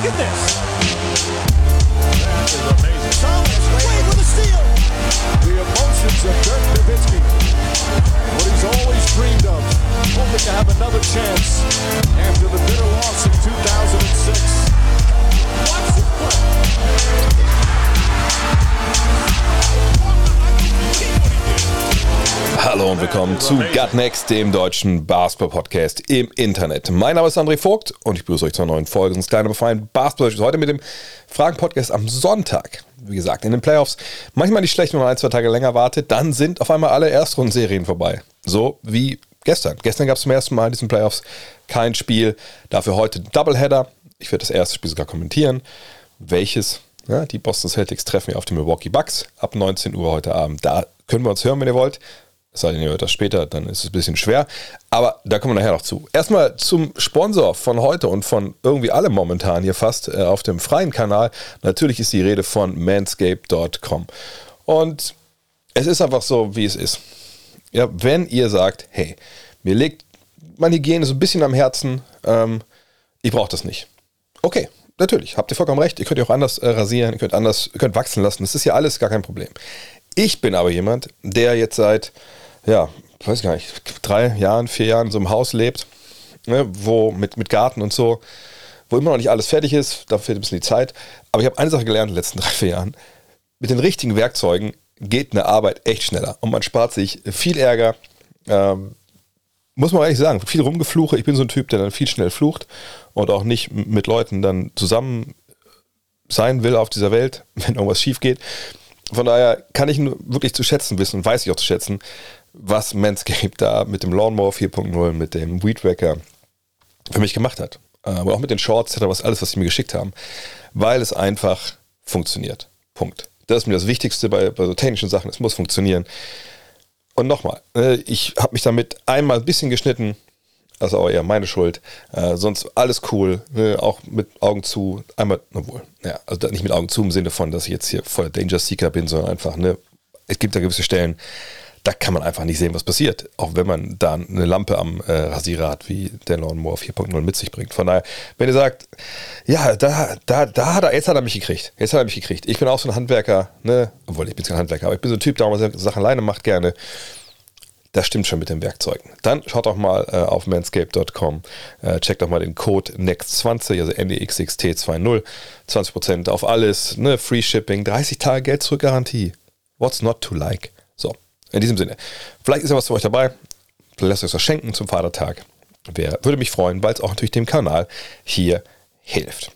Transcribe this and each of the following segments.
Look at this. That is amazing. Thomas Wade with a steal. The emotions of Dirk Nowitzki. What he's always dreamed of. Hoping to have another chance after the bitter loss in 2006. Watch this play. Hallo und willkommen zu Gut Next, dem deutschen Basketball-Podcast im Internet. Mein Name ist André Vogt und ich begrüße euch zur neuen Folge unseres kleinen, aber feinen Basketball. Heute mit dem Fragen-Podcast am Sonntag. Wie gesagt, in den Playoffs. Manchmal nicht schlecht, wenn man ein, zwei Tage länger wartet. Dann sind auf einmal alle Erstrundenserien vorbei. So wie gestern. Gestern gab es zum ersten Mal in diesen Playoffs kein Spiel. Dafür heute Doubleheader. Ich werde das erste Spiel sogar kommentieren. Welches? Ja, die Boston Celtics treffen ja auf die Milwaukee Bucks ab 19 Uhr heute Abend. Da können wir uns hören, wenn ihr wollt. Es sei denn, ihr hört das später, dann ist es ein bisschen schwer. Aber da kommen wir nachher noch zu. Erstmal zum Sponsor von heute und von irgendwie allem momentan hier fast äh, auf dem freien Kanal. Natürlich ist die Rede von manscape.com. Und es ist einfach so, wie es ist. Ja, wenn ihr sagt, hey, mir liegt meine Hygiene so ein bisschen am Herzen, ähm, ich brauche das nicht. Okay, natürlich, habt ihr vollkommen recht. Ihr könnt ja auch anders äh, rasieren, ihr könnt anders, ihr könnt wachsen lassen. Das ist ja alles gar kein Problem. Ich bin aber jemand, der jetzt seit, ja, weiß gar nicht, drei Jahren, vier Jahren in so einem Haus lebt, ne, wo mit, mit Garten und so, wo immer noch nicht alles fertig ist, da fehlt ein bisschen die Zeit. Aber ich habe eine Sache gelernt in den letzten drei, vier Jahren. Mit den richtigen Werkzeugen geht eine Arbeit echt schneller und man spart sich viel Ärger. Ähm, muss man ehrlich sagen, viel rumgefluche. Ich bin so ein Typ, der dann viel schnell flucht und auch nicht mit Leuten dann zusammen sein will auf dieser Welt, wenn irgendwas schief geht. Von daher kann ich wirklich zu schätzen wissen weiß ich auch zu schätzen, was Manscaped da mit dem Lawnmower 4.0, mit dem Weed Wacker für mich gemacht hat. Aber auch mit den Shorts, etc., was alles, was sie mir geschickt haben, weil es einfach funktioniert. Punkt. Das ist mir das Wichtigste bei, bei so technischen Sachen. Es muss funktionieren. Und nochmal, äh, ich habe mich damit einmal ein bisschen geschnitten. Das ist auch eher meine Schuld. Äh, sonst alles cool, ne, auch mit Augen zu. Einmal, obwohl, ja, also nicht mit Augen zu im Sinne von, dass ich jetzt hier voller Danger Seeker bin, sondern einfach, ne, es gibt da gewisse Stellen, da kann man einfach nicht sehen, was passiert. Auch wenn man da eine Lampe am äh, Rasierer hat, wie der Lawnmower 4.0 mit sich bringt. Von daher, wenn ihr sagt, ja, da, da, da hat er, jetzt hat er mich gekriegt. Jetzt hat er mich gekriegt. Ich bin auch so ein Handwerker, ne, obwohl ich bin kein Handwerker, aber ich bin so ein Typ, der auch mal Sachen alleine macht gerne. Das stimmt schon mit den Werkzeugen. Dann schaut doch mal äh, auf manscape.com, äh, checkt doch mal den Code NEXT20, also NEXXT20, 20% auf alles, ne, Free Shipping, 30 Tage Geld zurück Garantie. What's not to like? In diesem Sinne. Vielleicht ist ja was für euch dabei. Lasst euch das schenken zum Vatertag. Wer würde mich freuen, weil es auch natürlich dem Kanal hier hilft.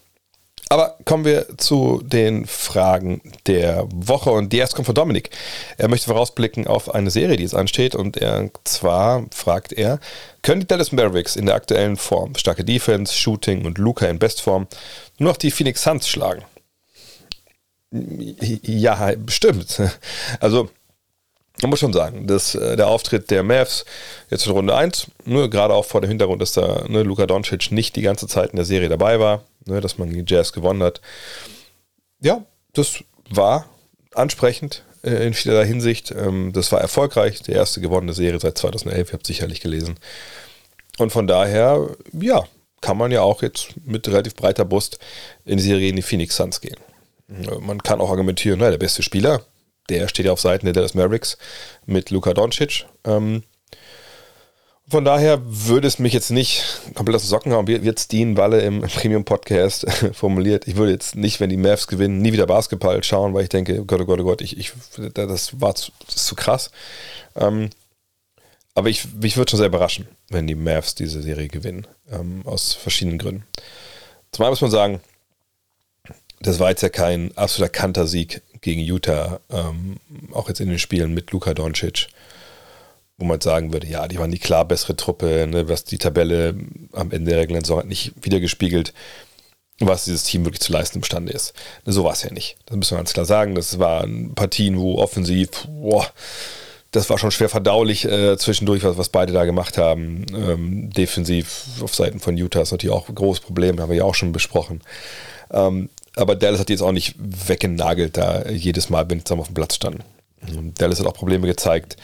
Aber kommen wir zu den Fragen der Woche und die erste kommt von Dominik. Er möchte vorausblicken auf eine Serie, die jetzt ansteht und er zwar fragt er, können die Dallas Mavericks in der aktuellen Form, starke Defense, Shooting und Luca in Bestform, nur noch die Phoenix Suns schlagen? Ja, bestimmt. Also man muss schon sagen, dass äh, der Auftritt der Mavs jetzt in Runde 1, ne, gerade auch vor dem Hintergrund, dass da ne, Luka Doncic nicht die ganze Zeit in der Serie dabei war, ne, dass man gegen Jazz gewonnen hat. Ja, das war ansprechend äh, in vielerlei Hinsicht. Ähm, das war erfolgreich, die erste gewonnene Serie seit 2011, ihr habt sicherlich gelesen. Und von daher, ja, kann man ja auch jetzt mit relativ breiter Brust in die Serie in die Phoenix Suns gehen. Man kann auch argumentieren, na, der beste Spieler, der steht ja auf Seiten der Dallas Mavericks mit Luka Doncic. Ähm, von daher würde es mich jetzt nicht komplett aus den Socken hauen, wie jetzt Dean Walle im Premium-Podcast formuliert. Ich würde jetzt nicht, wenn die Mavs gewinnen, nie wieder Basketball schauen, weil ich denke, oh Gott, oh Gott, oh Gott, ich, ich, das war zu, das ist zu krass. Ähm, aber ich, mich würde schon sehr überraschen, wenn die Mavs diese Serie gewinnen, ähm, aus verschiedenen Gründen. Zumal muss man sagen, das war jetzt ja kein absoluter Kantersieg gegen Utah, ähm, auch jetzt in den Spielen mit Luka Doncic, wo man sagen würde, ja, die waren die klar bessere Truppe, ne, was die Tabelle am Ende der regulären Saison hat nicht wiedergespiegelt, was dieses Team wirklich zu leisten imstande ist. So war es ja nicht. Das müssen wir ganz klar sagen. Das waren Partien, wo offensiv, boah, das war schon schwer verdaulich äh, zwischendurch, was, was beide da gemacht haben. Ähm, defensiv auf Seiten von Utah ist natürlich auch ein großes Problem, haben wir ja auch schon besprochen. Ähm, aber Dallas hat die jetzt auch nicht weggenagelt, da jedes Mal, wenn sie zusammen auf dem Platz standen. Dallas hat auch Probleme gezeigt,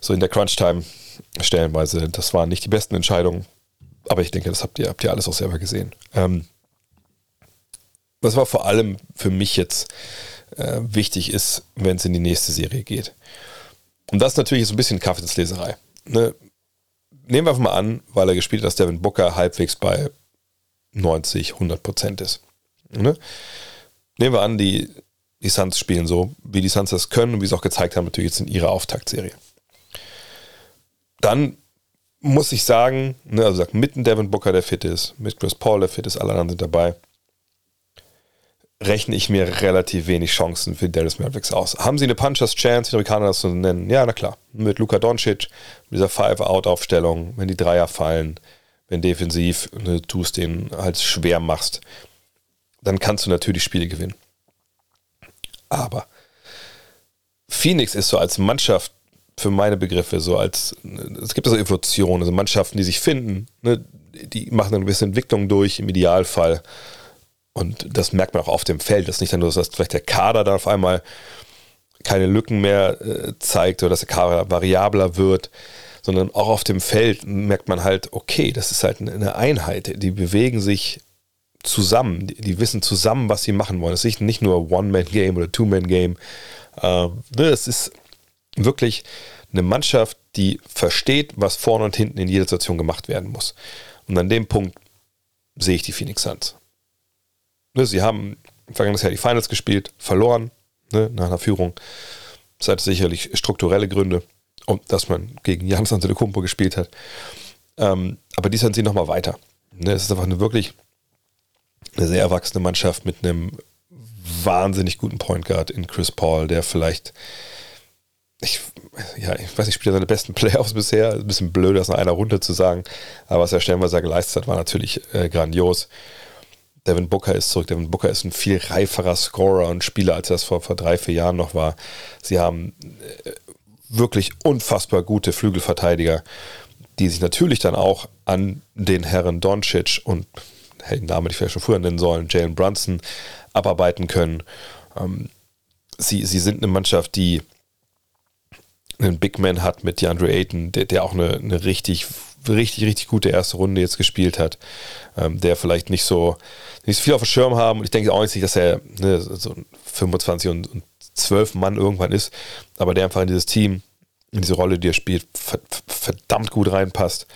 so in der Crunch-Time stellenweise. Das waren nicht die besten Entscheidungen, aber ich denke, das habt ihr, habt ihr alles auch selber gesehen. Ähm, was aber vor allem für mich jetzt äh, wichtig ist, wenn es in die nächste Serie geht. Und das natürlich so ein bisschen Kaffeesleserei. Ne? Nehmen wir einfach mal an, weil er gespielt hat, dass Devin Booker halbwegs bei 90, 100 Prozent ist. Ne? Nehmen wir an, die, die Suns spielen so, wie die Suns das können und wie sie auch gezeigt haben, natürlich jetzt in ihrer Auftaktserie. Dann muss ich sagen, ne, also sagt, mitten Devin Booker, der fit ist, mit Chris Paul, der fit ist, alle anderen sind dabei, rechne ich mir relativ wenig Chancen für Dallas Mavericks aus. Haben sie eine Punchers Chance, wie die Amerikaner das so nennen? Ja, na klar. Mit Luka Doncic, mit dieser Five-Out-Aufstellung, wenn die Dreier fallen, wenn defensiv ne, du es denen halt schwer machst, dann kannst du natürlich Spiele gewinnen. Aber Phoenix ist so als Mannschaft für meine Begriffe so als, es gibt so Evolutionen, also Mannschaften, die sich finden, ne, die machen eine gewisse Entwicklung durch, im Idealfall. Und das merkt man auch auf dem Feld. Das ist nicht nur, dass vielleicht der Kader da auf einmal keine Lücken mehr äh, zeigt oder dass der Kader variabler wird, sondern auch auf dem Feld merkt man halt, okay, das ist halt eine Einheit. Die bewegen sich zusammen. Die, die wissen zusammen, was sie machen wollen. Es ist nicht nur One-Man-Game oder Two-Man-Game. Äh, es ist wirklich eine Mannschaft, die versteht, was vorne und hinten in jeder Situation gemacht werden muss. Und an dem Punkt sehe ich die Phoenix Suns. Ne, sie haben vergangenes Jahr die Finals gespielt, verloren ne, nach einer Führung. Das hat sicherlich strukturelle Gründe, und dass man gegen Janis Antetokounmpo gespielt hat. Ähm, aber dies sind sie nochmal weiter. Ne, es ist einfach eine wirklich eine sehr erwachsene Mannschaft mit einem wahnsinnig guten Point Guard in Chris Paul, der vielleicht ich, ja, ich weiß nicht, spielt er seine besten Playoffs bisher. Ein bisschen blöd, das nach einer Runde zu sagen. Aber was er stellenweise geleistet hat, war natürlich äh, grandios. Devin Booker ist zurück. Devin Booker ist ein viel reiferer Scorer und Spieler, als er das vor, vor drei, vier Jahren noch war. Sie haben äh, wirklich unfassbar gute Flügelverteidiger, die sich natürlich dann auch an den Herren Doncic und den Namen, ich vielleicht schon früher nennen sollen, Jalen Brunson, abarbeiten können. Ähm, sie, sie sind eine Mannschaft, die einen Big Man hat mit DeAndre Ayton, der, der auch eine, eine richtig, richtig, richtig gute erste Runde jetzt gespielt hat, ähm, der vielleicht nicht so, nicht so viel auf dem Schirm haben und ich denke auch nicht, dass er ne, so 25 und, und 12 Mann irgendwann ist, aber der einfach in dieses Team, in diese Rolle, die er spielt, verdammt gut reinpasst.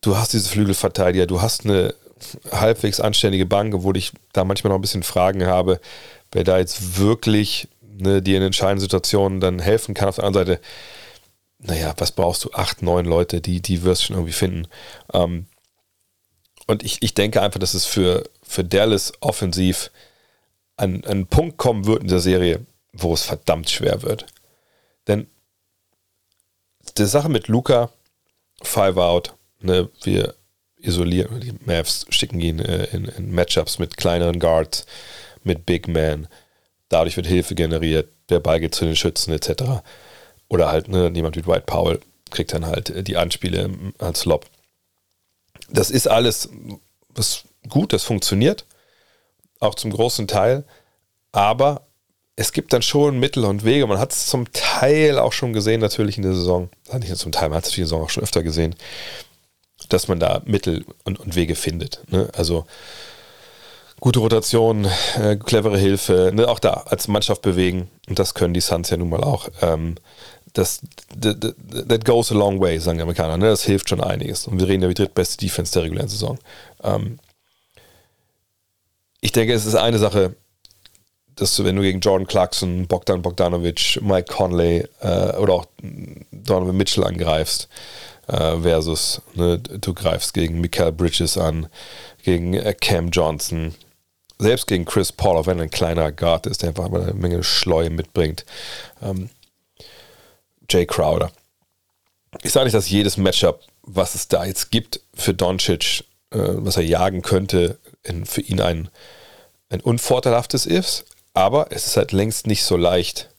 Du hast diese Flügelverteidiger, du hast eine halbwegs anständige Bank, obwohl ich da manchmal noch ein bisschen Fragen habe, wer da jetzt wirklich ne, dir in entscheidenden Situationen dann helfen kann. Auf der anderen Seite, naja, was brauchst du? Acht, neun Leute, die, die wirst du schon irgendwie finden. Ähm, und ich, ich denke einfach, dass es für, für Dallas offensiv an, einen Punkt kommen wird in der Serie, wo es verdammt schwer wird. Denn die Sache mit Luca, Five Out, ne, wir isolieren, die Mavs schicken ihn äh, in, in Matchups mit kleineren Guards, mit Big Man, dadurch wird Hilfe generiert, der Ball geht zu den Schützen etc. Oder halt ne, jemand wie Dwight Powell kriegt dann halt äh, die Anspiele als Lob. Das ist alles was gut, das funktioniert, auch zum großen Teil, aber es gibt dann schon Mittel und Wege. Man hat es zum Teil auch schon gesehen, natürlich in der Saison. Nicht nur zum Teil, man hat es der Saison auch schon öfter gesehen, dass man da Mittel und, und Wege findet. Ne? Also gute Rotation, äh, clevere Hilfe, ne, auch da als Mannschaft bewegen. Und das können die Suns ja nun mal auch. Ähm, das that, goes a long way, sagen die Amerikaner. Ne? Das hilft schon einiges. Und wir reden ja über die drittbeste Defense der regulären Saison. Ähm, ich denke, es ist eine Sache, dass du, wenn du gegen Jordan Clarkson, Bogdan Bogdanovic, Mike Conley äh, oder auch Donovan Mitchell angreifst, äh, versus ne, du greifst gegen Mikael Bridges an, gegen äh, Cam Johnson, selbst gegen Chris Paul, auch wenn er ein kleiner Guard ist, der einfach eine Menge Schleue mitbringt. Ähm, Jay Crowder. Ich sage nicht, dass jedes Matchup, was es da jetzt gibt für Doncic, äh, was er jagen könnte, in, für ihn ein, ein unvorteilhaftes ist, aber es ist halt längst nicht so leicht,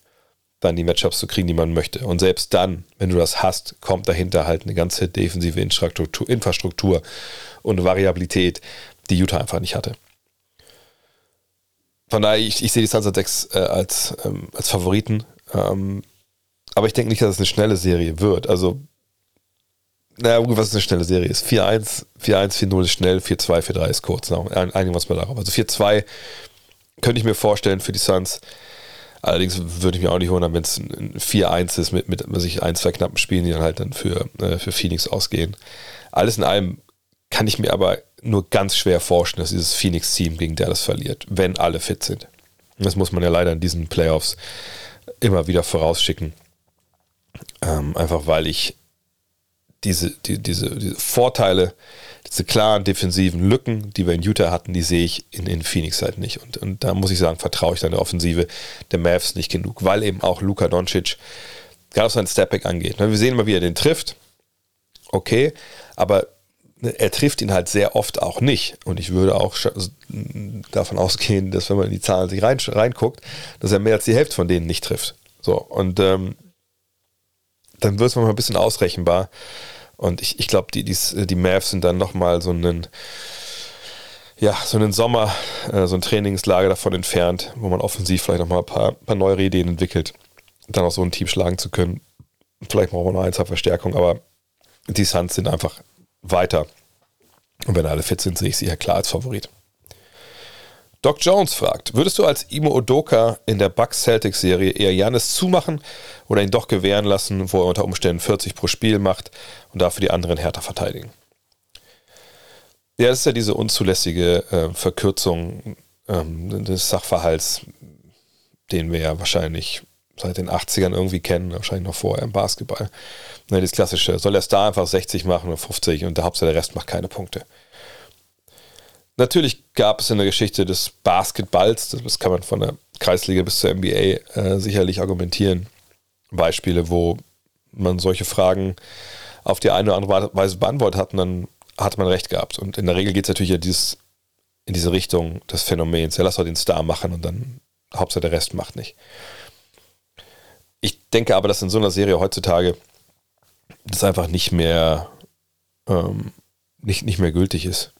dann die Matchups zu kriegen, die man möchte. Und selbst dann, wenn du das hast, kommt dahinter halt eine ganze defensive Infrastruktur, und Variabilität, die Utah einfach nicht hatte. Von daher, ich, ich sehe die Sunset Decks äh, als, ähm, als Favoriten. Ähm, aber ich denke nicht, dass es eine schnelle Serie wird. Also, naja, was ist eine schnelle Serie ist? 4-1, 4-1, 4-0 ist schnell, 4-2, 4-3 ist kurz. Einigen wir uns mal darauf. Also 4-2 könnte ich mir vorstellen für die Suns. Allerdings würde ich mir auch nicht wundern, wenn es ein 4-1 ist mit, mit sich ein, zwei knappen Spielen, die dann halt dann für, äh, für Phoenix ausgehen. Alles in allem kann ich mir aber nur ganz schwer vorstellen, dass dieses Phoenix-Team gegen Dallas verliert, wenn alle fit sind. Das muss man ja leider in diesen Playoffs immer wieder vorausschicken. Ähm, einfach weil ich diese, die, diese, diese Vorteile, diese klaren defensiven Lücken, die wir in Utah hatten, die sehe ich in, in Phoenix halt nicht. Und, und da muss ich sagen, vertraue ich dann der Offensive der Mavs nicht genug, weil eben auch Luka Doncic, gerade was sein Stepback angeht, ne, wir sehen immer, wie er den trifft. Okay, aber ne, er trifft ihn halt sehr oft auch nicht. Und ich würde auch davon ausgehen, dass wenn man in die Zahlen sich rein, reinguckt, dass er mehr als die Hälfte von denen nicht trifft. So, und ähm, dann wird es mal ein bisschen ausrechenbar. Und ich, ich glaube, die, die, die Mavs sind dann nochmal so einen, ja, so einen Sommer, äh, so ein Trainingslager davon entfernt, wo man offensiv vielleicht nochmal ein paar, paar neue Ideen entwickelt, dann auch so ein Team schlagen zu können. Vielleicht brauchen wir noch ein, zwei Verstärkungen, aber die Suns sind einfach weiter. Und wenn alle fit sind, sehe ich sie ja klar als Favorit. Doc Jones fragt, würdest du als Imo Odoka in der Bucks Celtics Serie eher Janis zumachen oder ihn doch gewähren lassen, wo er unter Umständen 40 pro Spiel macht und dafür die anderen härter verteidigen? Ja, das ist ja diese unzulässige äh, Verkürzung ähm, des Sachverhalts, den wir ja wahrscheinlich seit den 80ern irgendwie kennen, wahrscheinlich noch vorher im Basketball. Ne, das klassische, soll er es da einfach 60 machen oder 50 und der Hauptsache der Rest macht keine Punkte. Natürlich gab es in der Geschichte des Basketballs, das kann man von der Kreisliga bis zur NBA äh, sicherlich argumentieren, Beispiele, wo man solche Fragen auf die eine oder andere Weise beantwortet hat und dann hat man recht gehabt. Und in der Regel geht es natürlich ja dieses, in diese Richtung des Phänomens. Ja, lass doch den Star machen und dann Hauptsache der Rest macht nicht. Ich denke aber, dass in so einer Serie heutzutage das einfach nicht mehr, ähm, nicht, nicht mehr gültig ist.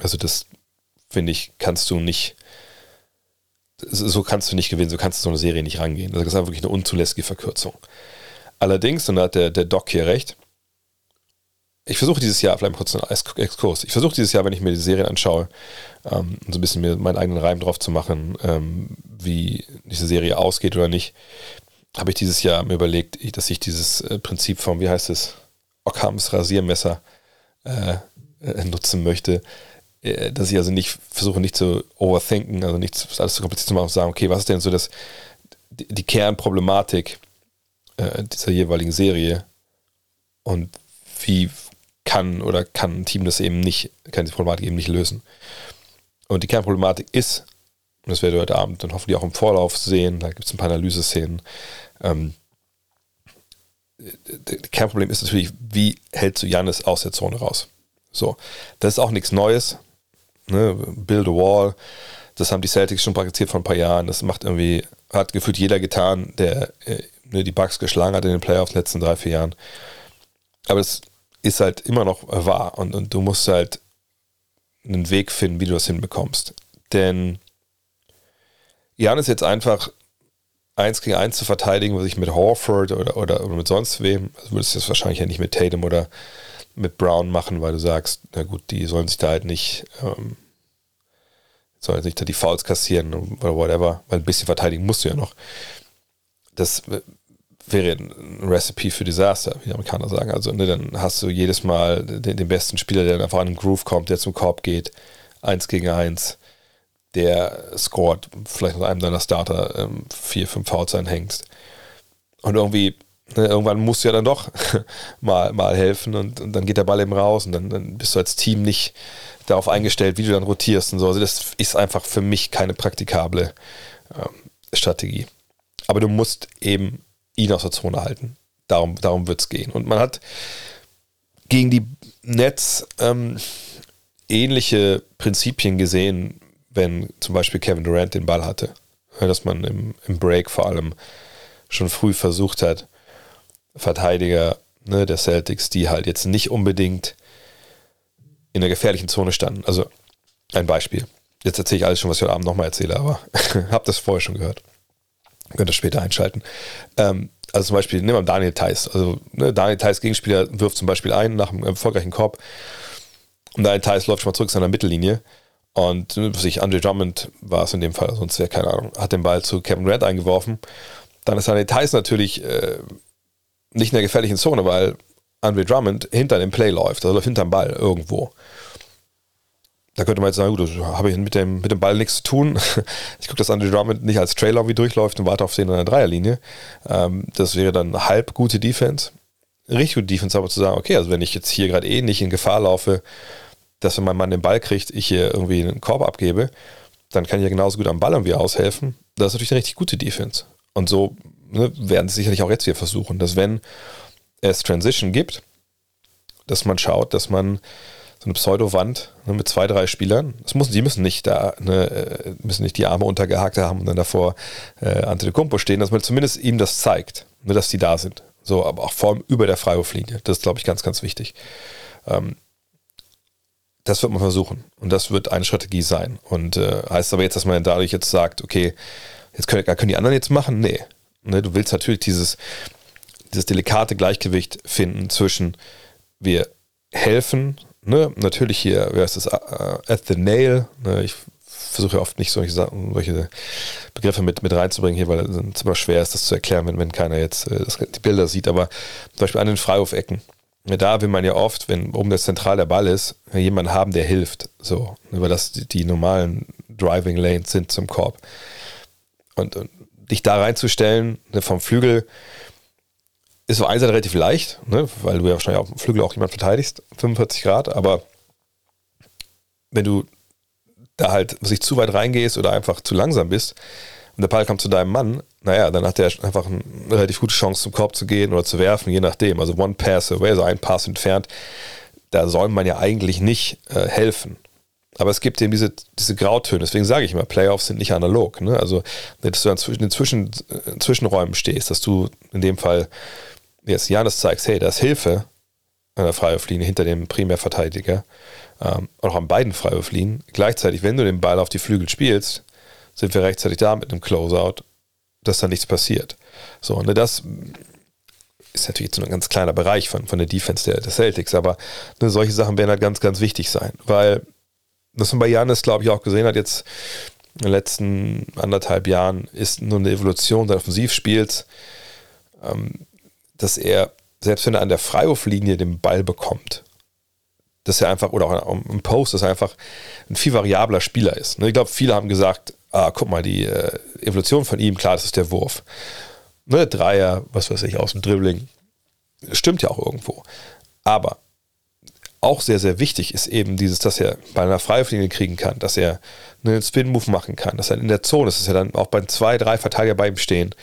Also das, finde ich, kannst du nicht, so kannst du nicht gewinnen, so kannst du so eine Serie nicht rangehen. Also das ist einfach wirklich eine unzulässige Verkürzung. Allerdings, und da hat der, der Doc hier recht, ich versuche dieses Jahr, vielleicht kurz einen Exkurs, ich versuche dieses Jahr, wenn ich mir die Serien anschaue, ähm, so ein bisschen mir meinen eigenen Reim drauf zu machen, ähm, wie diese Serie ausgeht oder nicht, habe ich dieses Jahr mir überlegt, dass ich dieses äh, Prinzip vom, wie heißt es, Ockhams Rasiermesser äh, äh, nutzen möchte. Äh, dass ich also nicht versuche, nicht zu overthinken, also nicht alles zu kompliziert zu machen und sagen, okay, was ist denn so das, die Kernproblematik äh, dieser jeweiligen Serie und wie kann oder kann ein Team das eben nicht, kann die Problematik eben nicht lösen. Und die Kernproblematik ist, und das werdet ihr heute Abend dann hoffentlich auch im Vorlauf sehen, da gibt es ein paar Analyseszenen, ähm, Kernproblem ist natürlich, wie hältst du Janis aus der Zone raus? So, das ist auch nichts Neues. Ne? Build a Wall, das haben die Celtics schon praktiziert vor ein paar Jahren. Das macht irgendwie, hat gefühlt jeder getan, der äh, ne, die Bugs geschlagen hat in den Playoffs in den letzten drei, vier Jahren. Aber es ist halt immer noch wahr und, und du musst halt einen Weg finden, wie du das hinbekommst. Denn Jan ist jetzt einfach eins gegen eins zu verteidigen, was ich mit Horford oder, oder, oder mit sonst wem, also würdest du das wahrscheinlich ja nicht mit Tatum oder mit Brown machen, weil du sagst, na gut, die sollen sich da halt nicht, ähm, sollen sich da die Fouls kassieren oder whatever, weil ein bisschen verteidigen musst du ja noch. Das wäre ein Recipe für Desaster, wie die Amerikaner sagen. Also ne, dann hast du jedes Mal den, den besten Spieler, der dann einfach an den Groove kommt, der zum Korb geht, eins gegen eins der scored, vielleicht mit einem deiner Starter ähm, vier, fünf Fouls einhängst. Und irgendwie, ne, irgendwann musst du ja dann doch mal, mal helfen und, und, dann geht der Ball eben raus und dann, dann, bist du als Team nicht darauf eingestellt, wie du dann rotierst und so. Also das ist einfach für mich keine praktikable ähm, Strategie. Aber du musst eben ihn aus der Zone halten. Darum, darum wird es gehen. Und man hat gegen die Nets ähm, ähnliche Prinzipien gesehen, wenn zum Beispiel Kevin Durant den Ball hatte. Dass man im, im Break vor allem schon früh versucht hat, Verteidiger ne, der Celtics, die halt jetzt nicht unbedingt in der gefährlichen Zone standen. Also ein Beispiel. Jetzt erzähle ich alles schon, was ich heute Abend nochmal erzähle, aber habt das vorher schon gehört. Könnt ihr später einschalten. Ähm, also zum Beispiel, nehmen wir Daniel Theiss. Also ne, Daniel Theiss Gegenspieler wirft zum Beispiel ein nach einem erfolgreichen Korb und Daniel Theiss läuft schon mal zurück zu seiner Mittellinie Und sich Andre Drummond war es in dem Fall, sonst wäre keine Ahnung, hat den Ball zu Kevin Grant eingeworfen. Dann ist Hannes Tyson natürlich äh, nicht in der gefährlichen Zone, weil Andre Drummond hinter dem Play läuft, also läuft hinterm Ball irgendwo. Da könnte man jetzt sagen, gut, das habe ich mit dem, mit dem Ball nichts zu tun. Ich gucke, dass Andre Drummond nicht als Trailer wie durchläuft und warte auf den in der Dreierlinie. Ähm, das wäre dann halb gute Defense. Richtig gute Defense, aber zu sagen, okay, also wenn ich jetzt hier gerade eh nicht in Gefahr laufe, dass wenn mein Mann den Ball kriegt, ich hier irgendwie einen Korb abgebe, dann kann ich ja genauso gut am Ball irgendwie aushelfen. Das ist natürlich eine richtig gute Defense. Und so ne, werden sie sicherlich auch jetzt wieder versuchen, dass wenn es Transition gibt, dass man schaut, dass man so eine Pseudo-Wand ne, mit zwei, drei Spielern, das müssen, die müssen nicht da, ne, äh, müssen nicht die Arme untergehakt haben und dann davor äh, Antetokounmpo stehen, dass man zumindest ihm das zeigt, ne, dass die da sind. So, aber auch vor allem über der Freiwurflinie. Das ist, glaube ich, ganz, ganz wichtig. Ähm, das wird man versuchen. Und das wird eine Strategie sein. Und äh, heißt aber jetzt, dass man dadurch jetzt sagt, okay, jetzt können, können die anderen jetzt machen? Nee. Ne, du willst natürlich dieses, dieses delikate Gleichgewicht finden zwischen wir helfen, ne, natürlich hier, wer ist das, uh, at the nail, ne, ich versuche oft nicht solche, solche Begriffe mit, mit reinzubringen hier, weil es immer schwer ist, das zu erklären, wenn, wenn keiner jetzt äh, das, die Bilder sieht, aber zum Beispiel an den Freiwurfecken, da will man ja oft, wenn oben das zentral der Ball ist, jemanden haben, der hilft. So, ne, weil das die, die normalen Driving Lanes sind zum Korb. Und, und dich da reinzustellen, ne, vom Flügel, ist auf einer Seite relativ leicht, ne, weil du ja wahrscheinlich auf dem Flügel auch jemand verteidigst, 45 Grad, aber wenn du da halt sich zu weit reingehst oder einfach zu langsam bist und der Ball kommt zu deinem Mann, naja, dann hat der einfach eine relativ gute Chance zum Korb zu gehen oder zu werfen, je nachdem. Also One Pass away, also ein Pass entfernt, da soll man ja eigentlich nicht äh, helfen. Aber es gibt eben diese, diese Grautöne. Deswegen sage ich immer, Playoffs sind nicht analog. Ne? Also, dass du in den Zwischen, äh, Zwischenräumen stehst, dass du in dem Fall jetzt Janis zeigst, hey, da ist Hilfe an der Freiwurflinie hinter dem Primärverteidiger, ähm, auch an beiden Freiwurflinien. Gleichzeitig, wenn du den Ball auf die Flügel spielst, sind wir rechtzeitig da mit einem Closeout, dass da nichts passiert. So, und das ist natürlich so ein ganz kleiner Bereich von, von der Defense der, der Celtics, aber ne, solche Sachen werden halt ganz, ganz wichtig sein, weil was man bei Janis, glaube ich, auch gesehen hat, jetzt in den letzten anderthalb Jahren, ist nur eine Evolution des Offensivspiels, ähm, dass er, selbst wenn er an der Freiwurflinie den Ball bekommt, dass er einfach, oder auch im Post, dass er einfach ein viel variabler Spieler ist. Ich glaube, viele haben gesagt, ah, guck mal, die äh, Evolution von ihm, klar, das ist der Wurf. Ne, Dreier, was weiß ich, aus dem Dribbling. Stimmt ja auch irgendwo. Aber auch sehr, sehr wichtig ist eben dieses, dass er bei einer Freifliege kriegen kann, dass er einen Spin-Move machen kann, dass er in der Zone ist, dass er dann auch bei zwei, drei Verteidiger bei ihm stehen,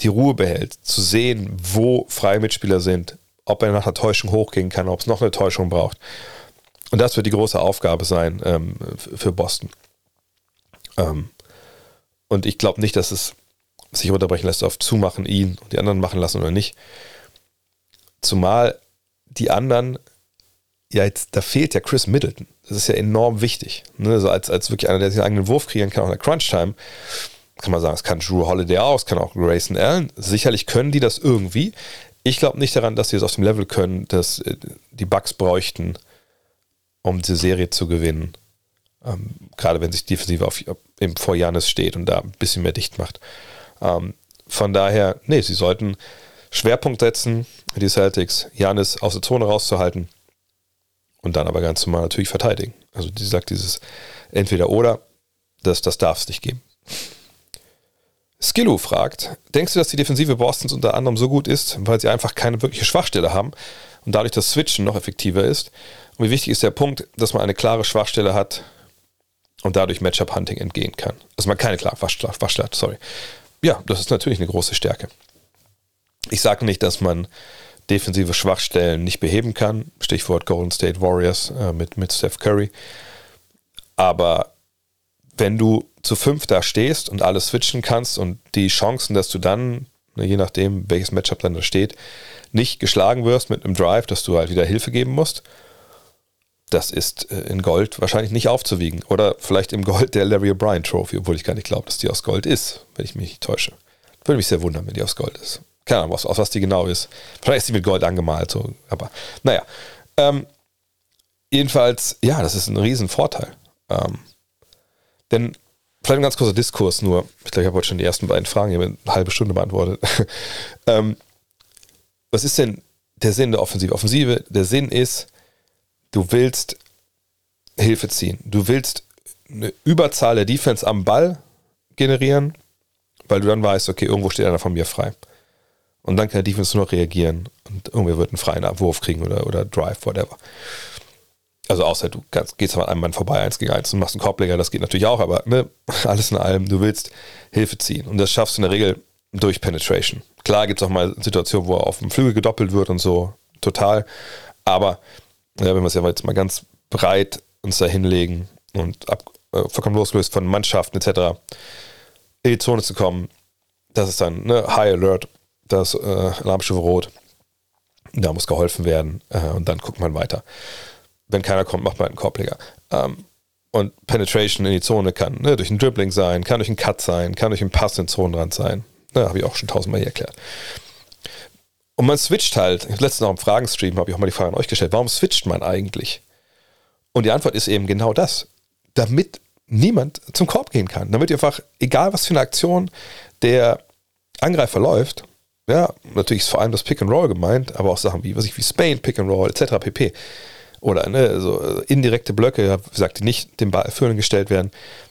die Ruhe behält, zu sehen, wo freie Mitspieler sind, ob er nach einer Täuschung hochgehen kann, ob es noch eine Täuschung braucht. Und das wird die große Aufgabe sein ähm, für Boston. Ähm, und ich glaube nicht, dass es sich unterbrechen lässt auf zumachen, ihn und die anderen machen lassen oder nicht. Zumal die anderen, ja, jetzt, da fehlt ja Chris Middleton. Das ist ja enorm wichtig. Ne? Also als, als wirklich einer, der seinen eigenen Wurf kriegen kann, auch in der Crunch-Time, kann man sagen, es kann Drew Holiday auch, es kann auch Grayson Allen. Sicherlich können die das irgendwie. Ich glaube nicht daran, dass sie es auf dem Level können, dass äh, die Bugs bräuchten, um diese Serie zu gewinnen. Ähm, gerade wenn sich die Defensive auf, eben vor Janis steht und da ein bisschen mehr dicht macht. Ähm, von daher, nee, sie sollten Schwerpunkt setzen, die Celtics, Janis aus der Zone rauszuhalten und dann aber ganz normal natürlich verteidigen. Also, die sagt dieses entweder oder, das, das darf es nicht geben. Skillu fragt, denkst du, dass die Defensive Bostons unter anderem so gut ist, weil sie einfach keine wirkliche Schwachstelle haben und dadurch das Switchen noch effektiver ist? Und wie wichtig ist der Punkt, dass man eine klare Schwachstelle hat und dadurch Matchup-Hunting entgehen kann? Dass man keine klare Schwachstelle hat, sorry. Ja, das ist natürlich eine große Stärke. Ich sage nicht, dass man defensive Schwachstellen nicht beheben kann. Stichwort Golden State Warriors äh, mit, mit Steph Curry. Aber wenn du zu fünf da stehst und alles switchen kannst und die Chancen, dass du dann, ne, je nachdem, welches Matchup dann da steht, nicht geschlagen wirst mit einem Drive, dass du halt wieder Hilfe geben musst, das ist äh, in Gold wahrscheinlich nicht aufzuwiegen. Oder vielleicht im Gold der Larry O'Brien Trophy, obwohl ich gar nicht glaube, dass die aus Gold ist, wenn ich mich nicht täusche. Würde mich sehr wundern, wenn die aus Gold ist. Keine Ahnung, aus, aus was die genau ist. Vielleicht ist die mit Gold angemalt, so. aber naja. Ähm, jedenfalls, ja, das ist ein Riesenvorteil. Ähm, denn vielleicht ein ganz kurzer Diskurs nur. Ich glaube, ich habe heute schon die ersten beiden Fragen hier mit eine halbe Stunde beantwortet. ähm, was ist denn der Sinn der Offensive? Offensive, der Sinn ist, du willst Hilfe ziehen. Du willst eine Überzahl der Defense am Ball generieren, weil du dann weißt, okay, irgendwo steht einer von mir frei. Und dann kann der Defense nur noch reagieren und irgendwer wird einen freien Abwurf kriegen oder, oder Drive, whatever. Also außer du kannst, gehst an einem Mann vorbei, eins gegen eins und machst einen Korbleger, das geht natürlich auch, aber ne, alles in allem, du willst Hilfe ziehen. Und das schaffst du in der Regel durch Penetration. Klar gibt es auch mal Situationen, wo er auf dem Flügel gedoppelt wird und so, total. Aber ja, wenn wir es ja jetzt mal ganz breit uns da hinlegen und ab, äh, vollkommen losgelöst von Mannschaften etc. in die Zone zu kommen, das ist dann ne, High Alert, das äh, Alarmstufe Rot. Da muss geholfen werden äh, und dann guckt man weiter. Wenn keiner kommt, macht man einen Korbleger. Ähm, und Penetration in die Zone kann ne, durch ein Dribbling sein, kann durch einen Cut sein, kann durch einen Pass in den Zonenrand sein. Ne, habe ich auch schon tausendmal hier erklärt. Und man switcht halt. Letztens auch im Fragenstream habe ich auch mal die Frage an euch gestellt. Warum switcht man eigentlich? Und die Antwort ist eben genau das. Damit niemand zum Korb gehen kann. Damit ihr einfach, egal was für eine Aktion der Angreifer läuft, ja, natürlich ist vor allem das Pick and Roll gemeint, aber auch Sachen wie, was ich, wie Spain, Pick and Roll, etc. pp. Oder ne, so indirekte Blöcke, wie gesagt, die nicht dem Führenden gestellt werden.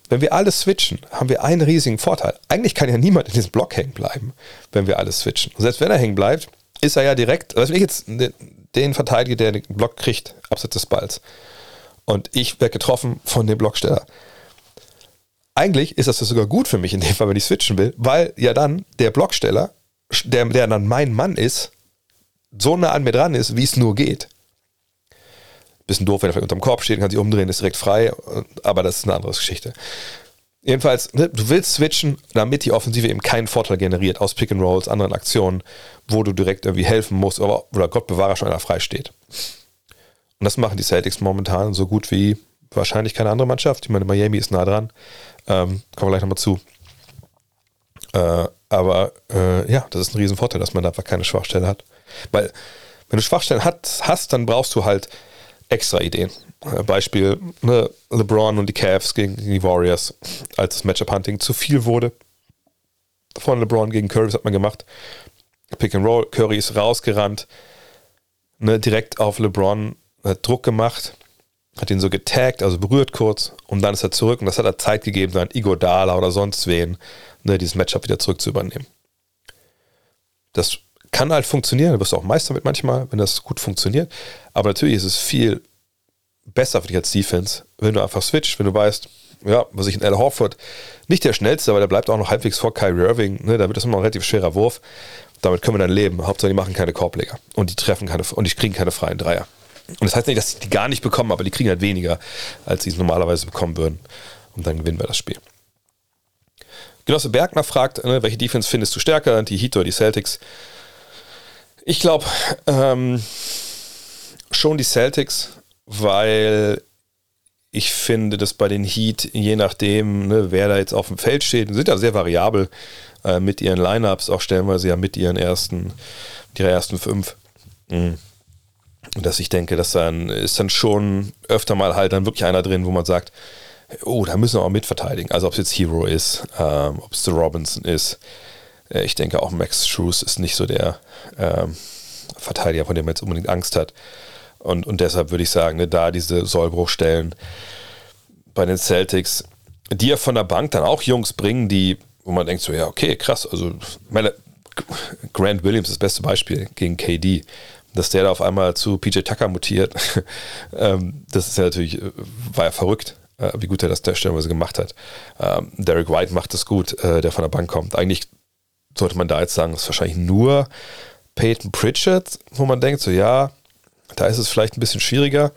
Wenn wir alles switchen, haben wir einen riesigen Vorteil. Eigentlich kann ja niemand in diesem Block hängen bleiben, wenn wir alles switchen. Und selbst wenn er hängen bleibt, ist er ja direkt, also wenn ich jetzt den Verteidiger, der den Block kriegt, abseits des Balls, und ich werde getroffen von dem Blocksteller. Eigentlich ist das sogar gut für mich in dem Fall, wenn ich switchen will, weil ja dann der Blocksteller, der, der dann mein Mann ist, so nah an mir dran ist, wie es nur geht. Bisschen doof, wenn er vielleicht unterm Korb steht, kann sich umdrehen, ist direkt frei, aber das ist eine andere Geschichte. Jedenfalls, ne, du willst switchen, damit die Offensive eben keinen Vorteil generiert aus Pick and Rolls, anderen Aktionen, wo du direkt irgendwie helfen musst, aber oder Gott bewahre schon einer frei steht. Und das machen die Celtics momentan so gut wie wahrscheinlich keine andere Mannschaft. Ich meine, Miami ist nah dran. Ähm, kommen wir gleich nochmal zu. Äh, aber äh, ja, das ist ein Riesenvorteil, dass man da einfach keine Schwachstelle hat. Weil, wenn du Schwachstellen hat, hast, dann brauchst du halt extra Ideen. Äh, Beispiel ne, LeBron und die Cavs gegen die Warriors, als das Matchup-Hunting zu viel wurde. Von LeBron gegen Curry, das hat man gemacht. Pick and Roll, Curry ist rausgerannt, ne, direkt auf LeBron hat Druck gemacht, hat ihn so getaggt, also berührt kurz und dann ist er zurück und das hat er Zeit gegeben, dann Igor Dala oder sonst wen, ne, dieses Matchup wieder zurück zu übernehmen. Das kann halt funktionieren, du wirst auch Meister mit manchmal, wenn das gut funktioniert, aber natürlich ist es viel besser für dich als Defense, wenn du einfach switcht, wenn du weißt, ja, was ich in Al Horford nicht der schnellste, aber der bleibt auch noch halbwegs vor Kyrie Irving, ne, da wird das immer ein relativ schwerer Wurf. Damit können wir dann leben. Hauptsache, die machen keine Korbleger und die treffen keine und die kriegen keine freien Dreier. Und das heißt nicht, dass die gar nicht bekommen, aber die kriegen halt weniger, als sie es normalerweise bekommen würden. Und dann gewinnen wir das Spiel. Genosse Bergner fragt, ne, welche Defense findest du stärker, die Heat oder die Celtics? Ich glaube ähm, schon die Celtics, weil ich finde, dass bei den Heat, je nachdem, ne, wer da jetzt auf dem Feld steht, sind ja sehr variabel äh, mit ihren Lineups, auch stellenweise ja mit ihren ersten, ihrer ersten fünf. Mhm dass ich denke, dass dann ist dann schon öfter mal halt dann wirklich einer drin, wo man sagt, oh, da müssen wir auch mitverteidigen. Also ob es jetzt Hero ist, ähm, ob es The Robinson ist. Äh, ich denke auch Max Schrues ist nicht so der ähm, Verteidiger, von dem man jetzt unbedingt Angst hat. Und, und deshalb würde ich sagen, ne, da diese Sollbruchstellen bei den Celtics, die ja von der Bank dann auch Jungs bringen, die, wo man denkt so, ja, okay, krass. Also meine, Grant Williams ist das beste Beispiel gegen KD dass der da auf einmal zu PJ Tucker mutiert, ähm, das ist ja natürlich, äh, war ja verrückt, äh, wie gut er das stellenweise gemacht hat. Ähm, Derek White macht das gut, äh, der von der Bank kommt. Eigentlich sollte man da jetzt sagen, es ist wahrscheinlich nur Peyton Pritchard, wo man denkt, so ja, da ist es vielleicht ein bisschen schwieriger.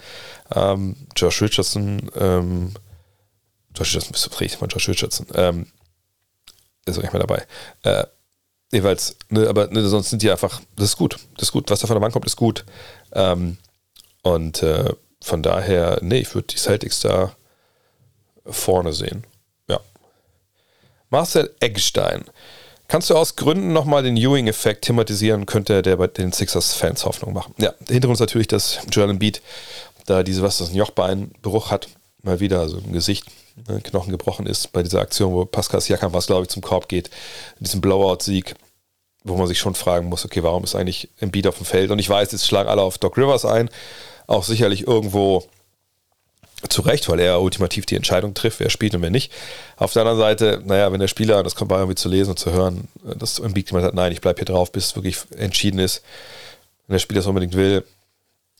Ähm, Josh Richardson, ähm, Josh Richardson, bist du richtig von Josh Richardson, ähm, ist auch nicht mehr dabei. Äh, jeweils, ne, aber ne, sonst sind die einfach, das ist gut, das ist gut, was da von der Bank kommt, ist gut. Ähm, und äh, von daher, nee, ich würde die Celtics da vorne sehen. Ja. Marcel Eggstein. Kannst du aus Gründen nochmal den Ewing-Effekt thematisieren, könnte der bei den Sixers-Fans Hoffnung machen? Ja, der Hintergrund ist natürlich, dass Joel Embiid da diese, was das, ein Jochbeinbruch hat. mal wieder, also im Gesicht, ne, Knochen gebrochen ist bei dieser Aktion, wo Pascal Siakam was, glaube ich, zum Korb geht, in diesem Blowout-Sieg, wo man sich schon fragen muss, okay, warum ist eigentlich Embiid auf dem Feld? Und ich weiß, jetzt schlagen alle auf Doc Rivers ein, auch sicherlich irgendwo zu Recht, weil er ultimativ die Entscheidung trifft, wer spielt und wer nicht. Auf der anderen Seite, naja, wenn der Spieler, das kommt bei irgendwie zu lesen und zu hören, dass Embiid gemeint hat, nein, ich bleibe hier drauf, bis es wirklich entschieden ist. Wenn der Spieler es unbedingt will,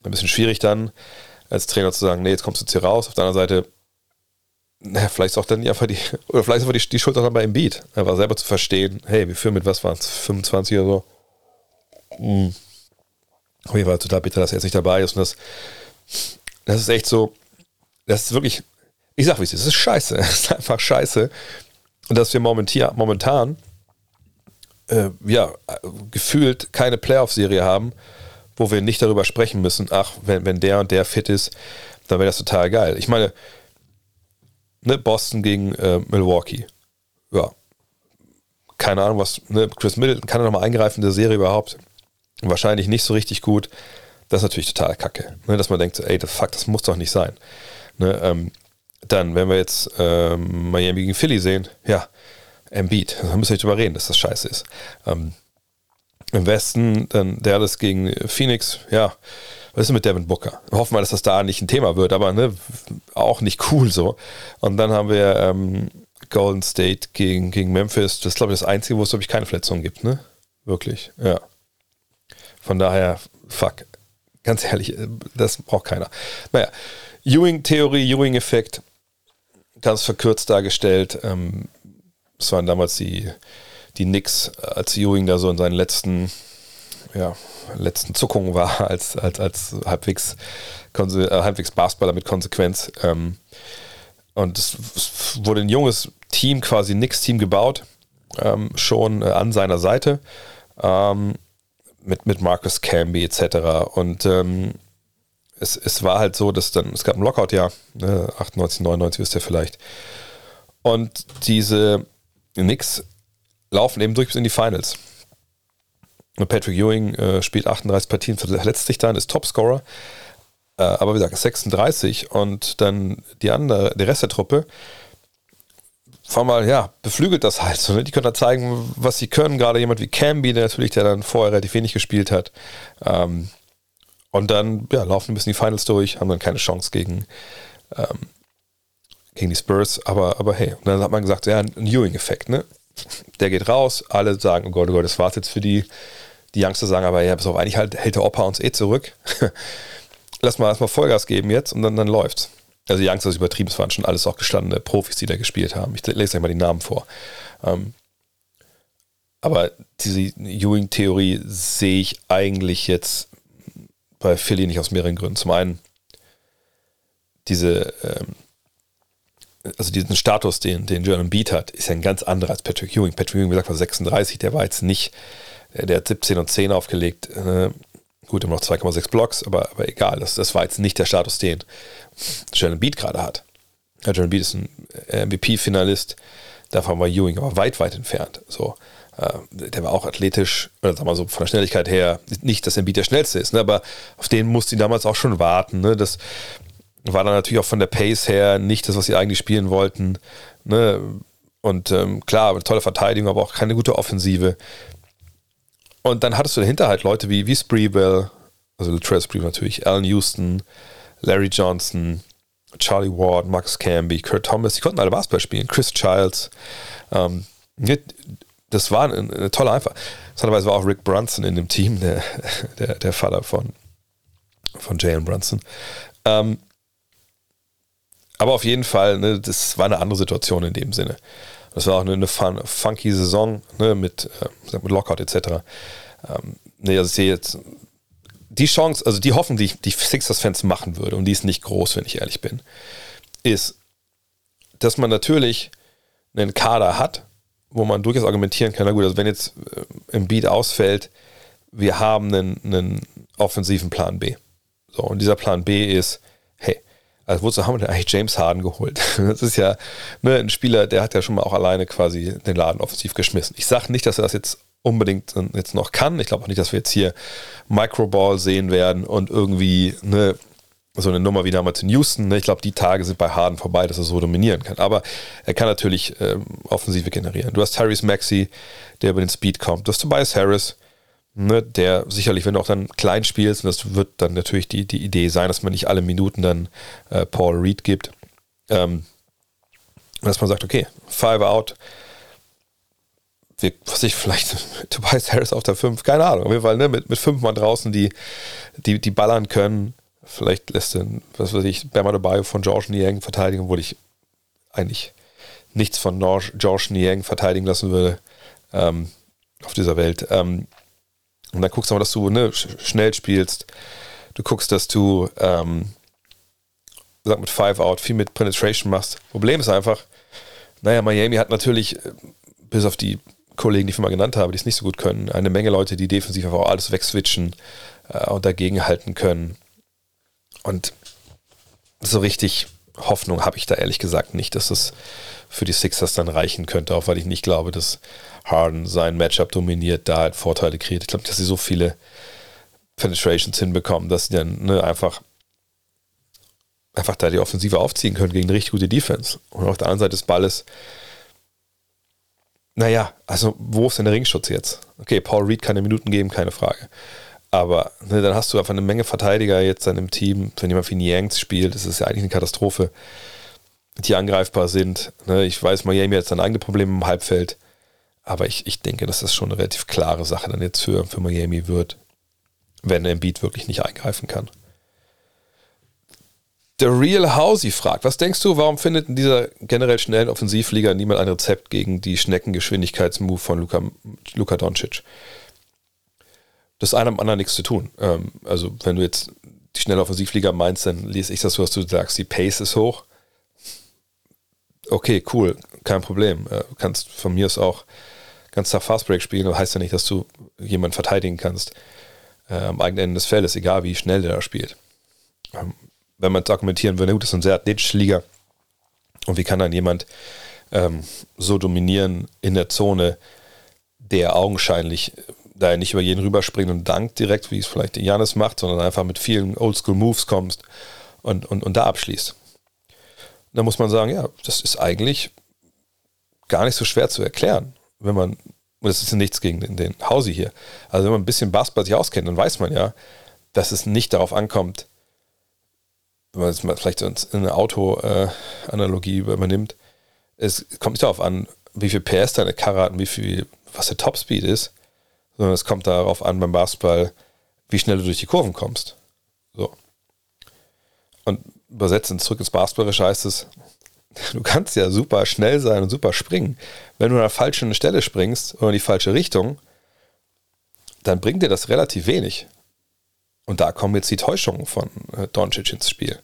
ein bisschen schwierig dann, als Trainer zu sagen, nee, jetzt kommst du jetzt hier raus. Auf der anderen Seite, naja, vielleicht auch dann einfach die, oder vielleicht einfach die, die Schuld auch dann bei Embiid. Einfach selber zu verstehen, hey, wir führen mit, was waren es, 25 oder so. Mhm. Auf jeden Fall total bitter, dass er jetzt nicht dabei ist. Und das, das ist echt so, das ist wirklich, ich sag wie es ist, es ist scheiße. Es ist einfach scheiße. Und dass wir momentan, momentan äh, ja, gefühlt keine Playoff-Serie haben, wo wir nicht darüber sprechen müssen, ach, wenn, wenn der und der fit ist, dann wäre das total geil. Ich meine, ne, Boston gegen äh, Milwaukee. Ja. Keine Ahnung, was, ne, Chris Middleton kann er nochmal eingreifen in der Serie überhaupt. Wahrscheinlich nicht so richtig gut. Das ist natürlich total kacke. Ne, dass man denkt, ey, das, fuck, das muss doch nicht sein. Ne, ähm, dann, wenn wir jetzt ähm, Miami gegen Philly sehen, ja, Embiid, da müssen wir nicht drüber reden, dass das scheiße ist. Ähm, Im Westen dann Dallas gegen Phoenix, ja, was ist mit Devin Booker? Hoffen wir, dass das da nicht ein Thema wird, aber ne, auch nicht cool so. Und dann haben wir ähm, Golden State gegen, gegen Memphis. Das ist, glaube ich, das Einzige, wo es, glaube ich, keine Verletzungen gibt, ne? Wirklich, ja. Von daher, fuck. Ganz ehrlich, das braucht keiner. Naja, Ewing-Theorie, Ewing-Effekt, ganz verkürzt dargestellt. Ähm, das waren damals die, die Knicks, als Ewing da so in seinen letzten, ja, letzten Zuckungen war, als, als, als halbwegs, äh, halbwegs Basketballer mit Konsequenz. Ähm, und es, es, wurde ein junges Team, quasi ein Knicks-Team gebaut, ähm, schon äh, an seiner Seite. Mit, mit Marcus Camby etc. Und ähm, es, es war halt so, dass dann, es gab ein Lockout-Jahr, ne, 98, 99 wisst ihr vielleicht. Und diese Knicks laufen eben durch bis in die Finals. Patrick Ewing äh, spielt 38 Partien, verletzt sich dann, ist Topscorer. Äh, aber wie gesagt, 36 und dann die andere, der Rest der Truppe, vor mal, ja, beflügelt das halt so. Ne? Die können da zeigen, was sie können. Gerade jemand wie Camby, der natürlich, der dann vorher relativ wenig gespielt hat. Ähm, und dann, ja, laufen ein bisschen die Finals durch, haben dann keine Chance gegen, ähm, gegen die Spurs. Aber, aber hey, und dann hat man gesagt, ja, ein Ewing-Effekt, ne? Der geht raus, alle sagen, oh Gott, oh Gott, das war's jetzt für die. Die Youngster sagen aber, ja, pass auf, eigentlich halt, hält der Opa uns eh zurück. Lass mal erstmal Vollgas geben jetzt und dann, dann läuft's. Also die Youngsters übertrieben, es waren schon alles auch gestandene Profis, die da gespielt haben. Ich lese euch mal die Namen vor. Ähm, aber diese Ewing-Theorie sehe ich eigentlich jetzt bei Philly nicht aus mehreren Gründen. Zum einen diese, ähm, also diesen Status, den, den Jordan Beat hat, ist ja ein ganz anderer als Patrick Ewing. Patrick Ewing, wie gesagt, war 36, der war jetzt nicht, der hat 17 und 10 aufgelegt. Äh, gut, immer noch 2,6 Blocks, aber, aber egal, das, das war jetzt nicht der Status, den Jordan Beat gerade hat. Ja, Jordan Beat ist ein MVP-Finalist, davon war Ewing aber weit, weit entfernt. So. Äh, der war auch athletisch, oder sagen wir so von der Schnelligkeit her, nicht, dass Embiid der schnellste ist, ne, aber auf den musste ihn damals auch schon warten. Ne, das war dann natürlich auch von der Pace her nicht das, was sie eigentlich spielen wollten. Ne, und ähm, klar, eine tolle Verteidigung, aber auch keine gute Offensive. Und dann hattest du dahinter halt Leute wie, wie Spreewell, also Latrell Spreewell natürlich, Alan Houston, Larry Johnson, Charlie Ward, Marcus Camby, Kurt Thomas, die konnten alle Basketball spielen, Chris Childs. Ähm, das war eine, eine tolle Einfahrt. Interessanterweise war auch Rick Brunson in dem Team, der, der, der Vater von, von Jalen Brunson. Ähm, aber auf jeden Fall, ne, das war eine andere Situation in dem Sinne. Das war auch eine, eine fun, funky Saison ne, mit, äh, mit Lockout etc. Ähm, ne, also ich sehe jetzt die Chance, also die Hoffnung, die die Sixers-Fans machen würde, und die ist nicht groß, wenn ich ehrlich bin, ist, dass man natürlich einen Kader hat, wo man durchaus argumentieren kann, na gut, also wenn jetzt äh, im Beat ausfällt, wir haben einen, einen offensiven Plan B. So, und dieser Plan B ist, hey, also wozu haben wir denn eigentlich James Harden geholt? Das ist ja ne, ein Spieler, der hat ja schon mal auch alleine quasi den Laden offensiv geschmissen. Ich sage nicht, dass er das jetzt unbedingt jetzt noch kann. Ich glaube auch nicht, dass wir jetzt hier Microball sehen werden und irgendwie ne, so eine Nummer wie damals in Houston. Ne? Ich glaube, die Tage sind bei Harden vorbei, dass er so dominieren kann. Aber er kann natürlich ähm, Offensive generieren. Du hast Harris Maxi, der über den Speed kommt. Du hast Tobias Harris, ne? der sicherlich, wenn du auch dann klein spielst, und das wird dann natürlich die, die Idee sein, dass man nicht alle Minuten dann äh, Paul Reed gibt, ähm, dass man sagt, okay, five out, wir, was ich, vielleicht Tobias Harris auf der 5, keine Ahnung, auf jeden Fall, ne, mit, mit fünf Mann draußen, die, die, die ballern können. Vielleicht lässt den, was weiß ich, Bama dabei von George Niang verteidigen, obwohl ich eigentlich nichts von George Niang verteidigen lassen würde ähm, auf dieser Welt. Ähm, und dann guckst du mal, dass du ne, schnell spielst. Du guckst, dass du ähm, sag mit Five Out viel mit Penetration machst. Problem ist einfach, naja, Miami hat natürlich, äh, bis auf die Kollegen, die ich mal genannt habe, die es nicht so gut können, eine Menge Leute, die defensiv einfach alles wegswitchen äh, und dagegen halten können. Und so richtig Hoffnung habe ich da ehrlich gesagt nicht, dass es für die Sixers dann reichen könnte, auch weil ich nicht glaube, dass Harden sein Matchup dominiert, da halt Vorteile kreiert. Ich glaube, dass sie so viele Penetrations hinbekommen, dass sie dann ne, einfach, einfach da die Offensive aufziehen können gegen eine richtig gute Defense. Und auf der anderen Seite des Balles naja, also wo ist denn der Ringschutz jetzt? Okay, Paul Reed kann dir Minuten geben, keine Frage. Aber ne, dann hast du einfach eine Menge Verteidiger jetzt dann im Team. Wenn jemand wie Niangs spielt, das ist ja eigentlich eine Katastrophe, die angreifbar sind. Ne, ich weiß, Miami hat seine eigenen Probleme im Halbfeld. Aber ich, ich denke, dass das schon eine relativ klare Sache dann jetzt für, für Miami wird, wenn Embiid wirklich nicht eingreifen kann. The Real Housey fragt, was denkst du, warum findet in dieser generell schnellen Offensivliga niemand ein Rezept gegen die Schneckengeschwindigkeitsmove von Luka, Luka Doncic? Das ist einem anderen nichts zu tun. Ähm, also, wenn du jetzt die schnelle Offensivliga meinst, dann lese ich das so, dass du sagst, die Pace ist hoch. Okay, cool, kein Problem. Äh, kannst von mir aus auch ganz Tag Fastbreak spielen, aber heißt ja nicht, dass du jemanden verteidigen kannst äh, am eigenen Ende des Feldes, egal wie schnell der da spielt. Ähm, wenn man argumentieren würde, gut, das ist eine sehr athletische Liga und wie kann dann jemand ähm, so dominieren in der Zone, der augenscheinlich da er nicht über jeden rüberspringt und dankt direkt, wie es vielleicht Janis macht, sondern einfach mit vielen Oldschool-Moves kommst und, und, und da abschließt. Da muss man sagen, ja, das ist eigentlich gar nicht so schwer zu erklären, wenn man, und das ist nichts gegen den, den Hausi hier, also wenn man ein bisschen Basketball sich auskennt, dann weiß man ja, dass es nicht darauf ankommt, wenn man es mal vielleicht in eine Auto-Analogie übernimmt, es kommt nicht darauf an, wie viel PS deine Karre hat und wie viel, was der Topspeed ist, sondern es kommt darauf an beim Basketball, wie schnell du durch die Kurven kommst. So. Und übersetzen zurück ins Basketballische heißt es, du kannst ja super schnell sein und super springen. Wenn du an der falschen Stelle springst oder in die falsche Richtung, dann bringt dir das relativ wenig. Und da kommen jetzt die Täuschungen von äh, Doncic ins Spiel.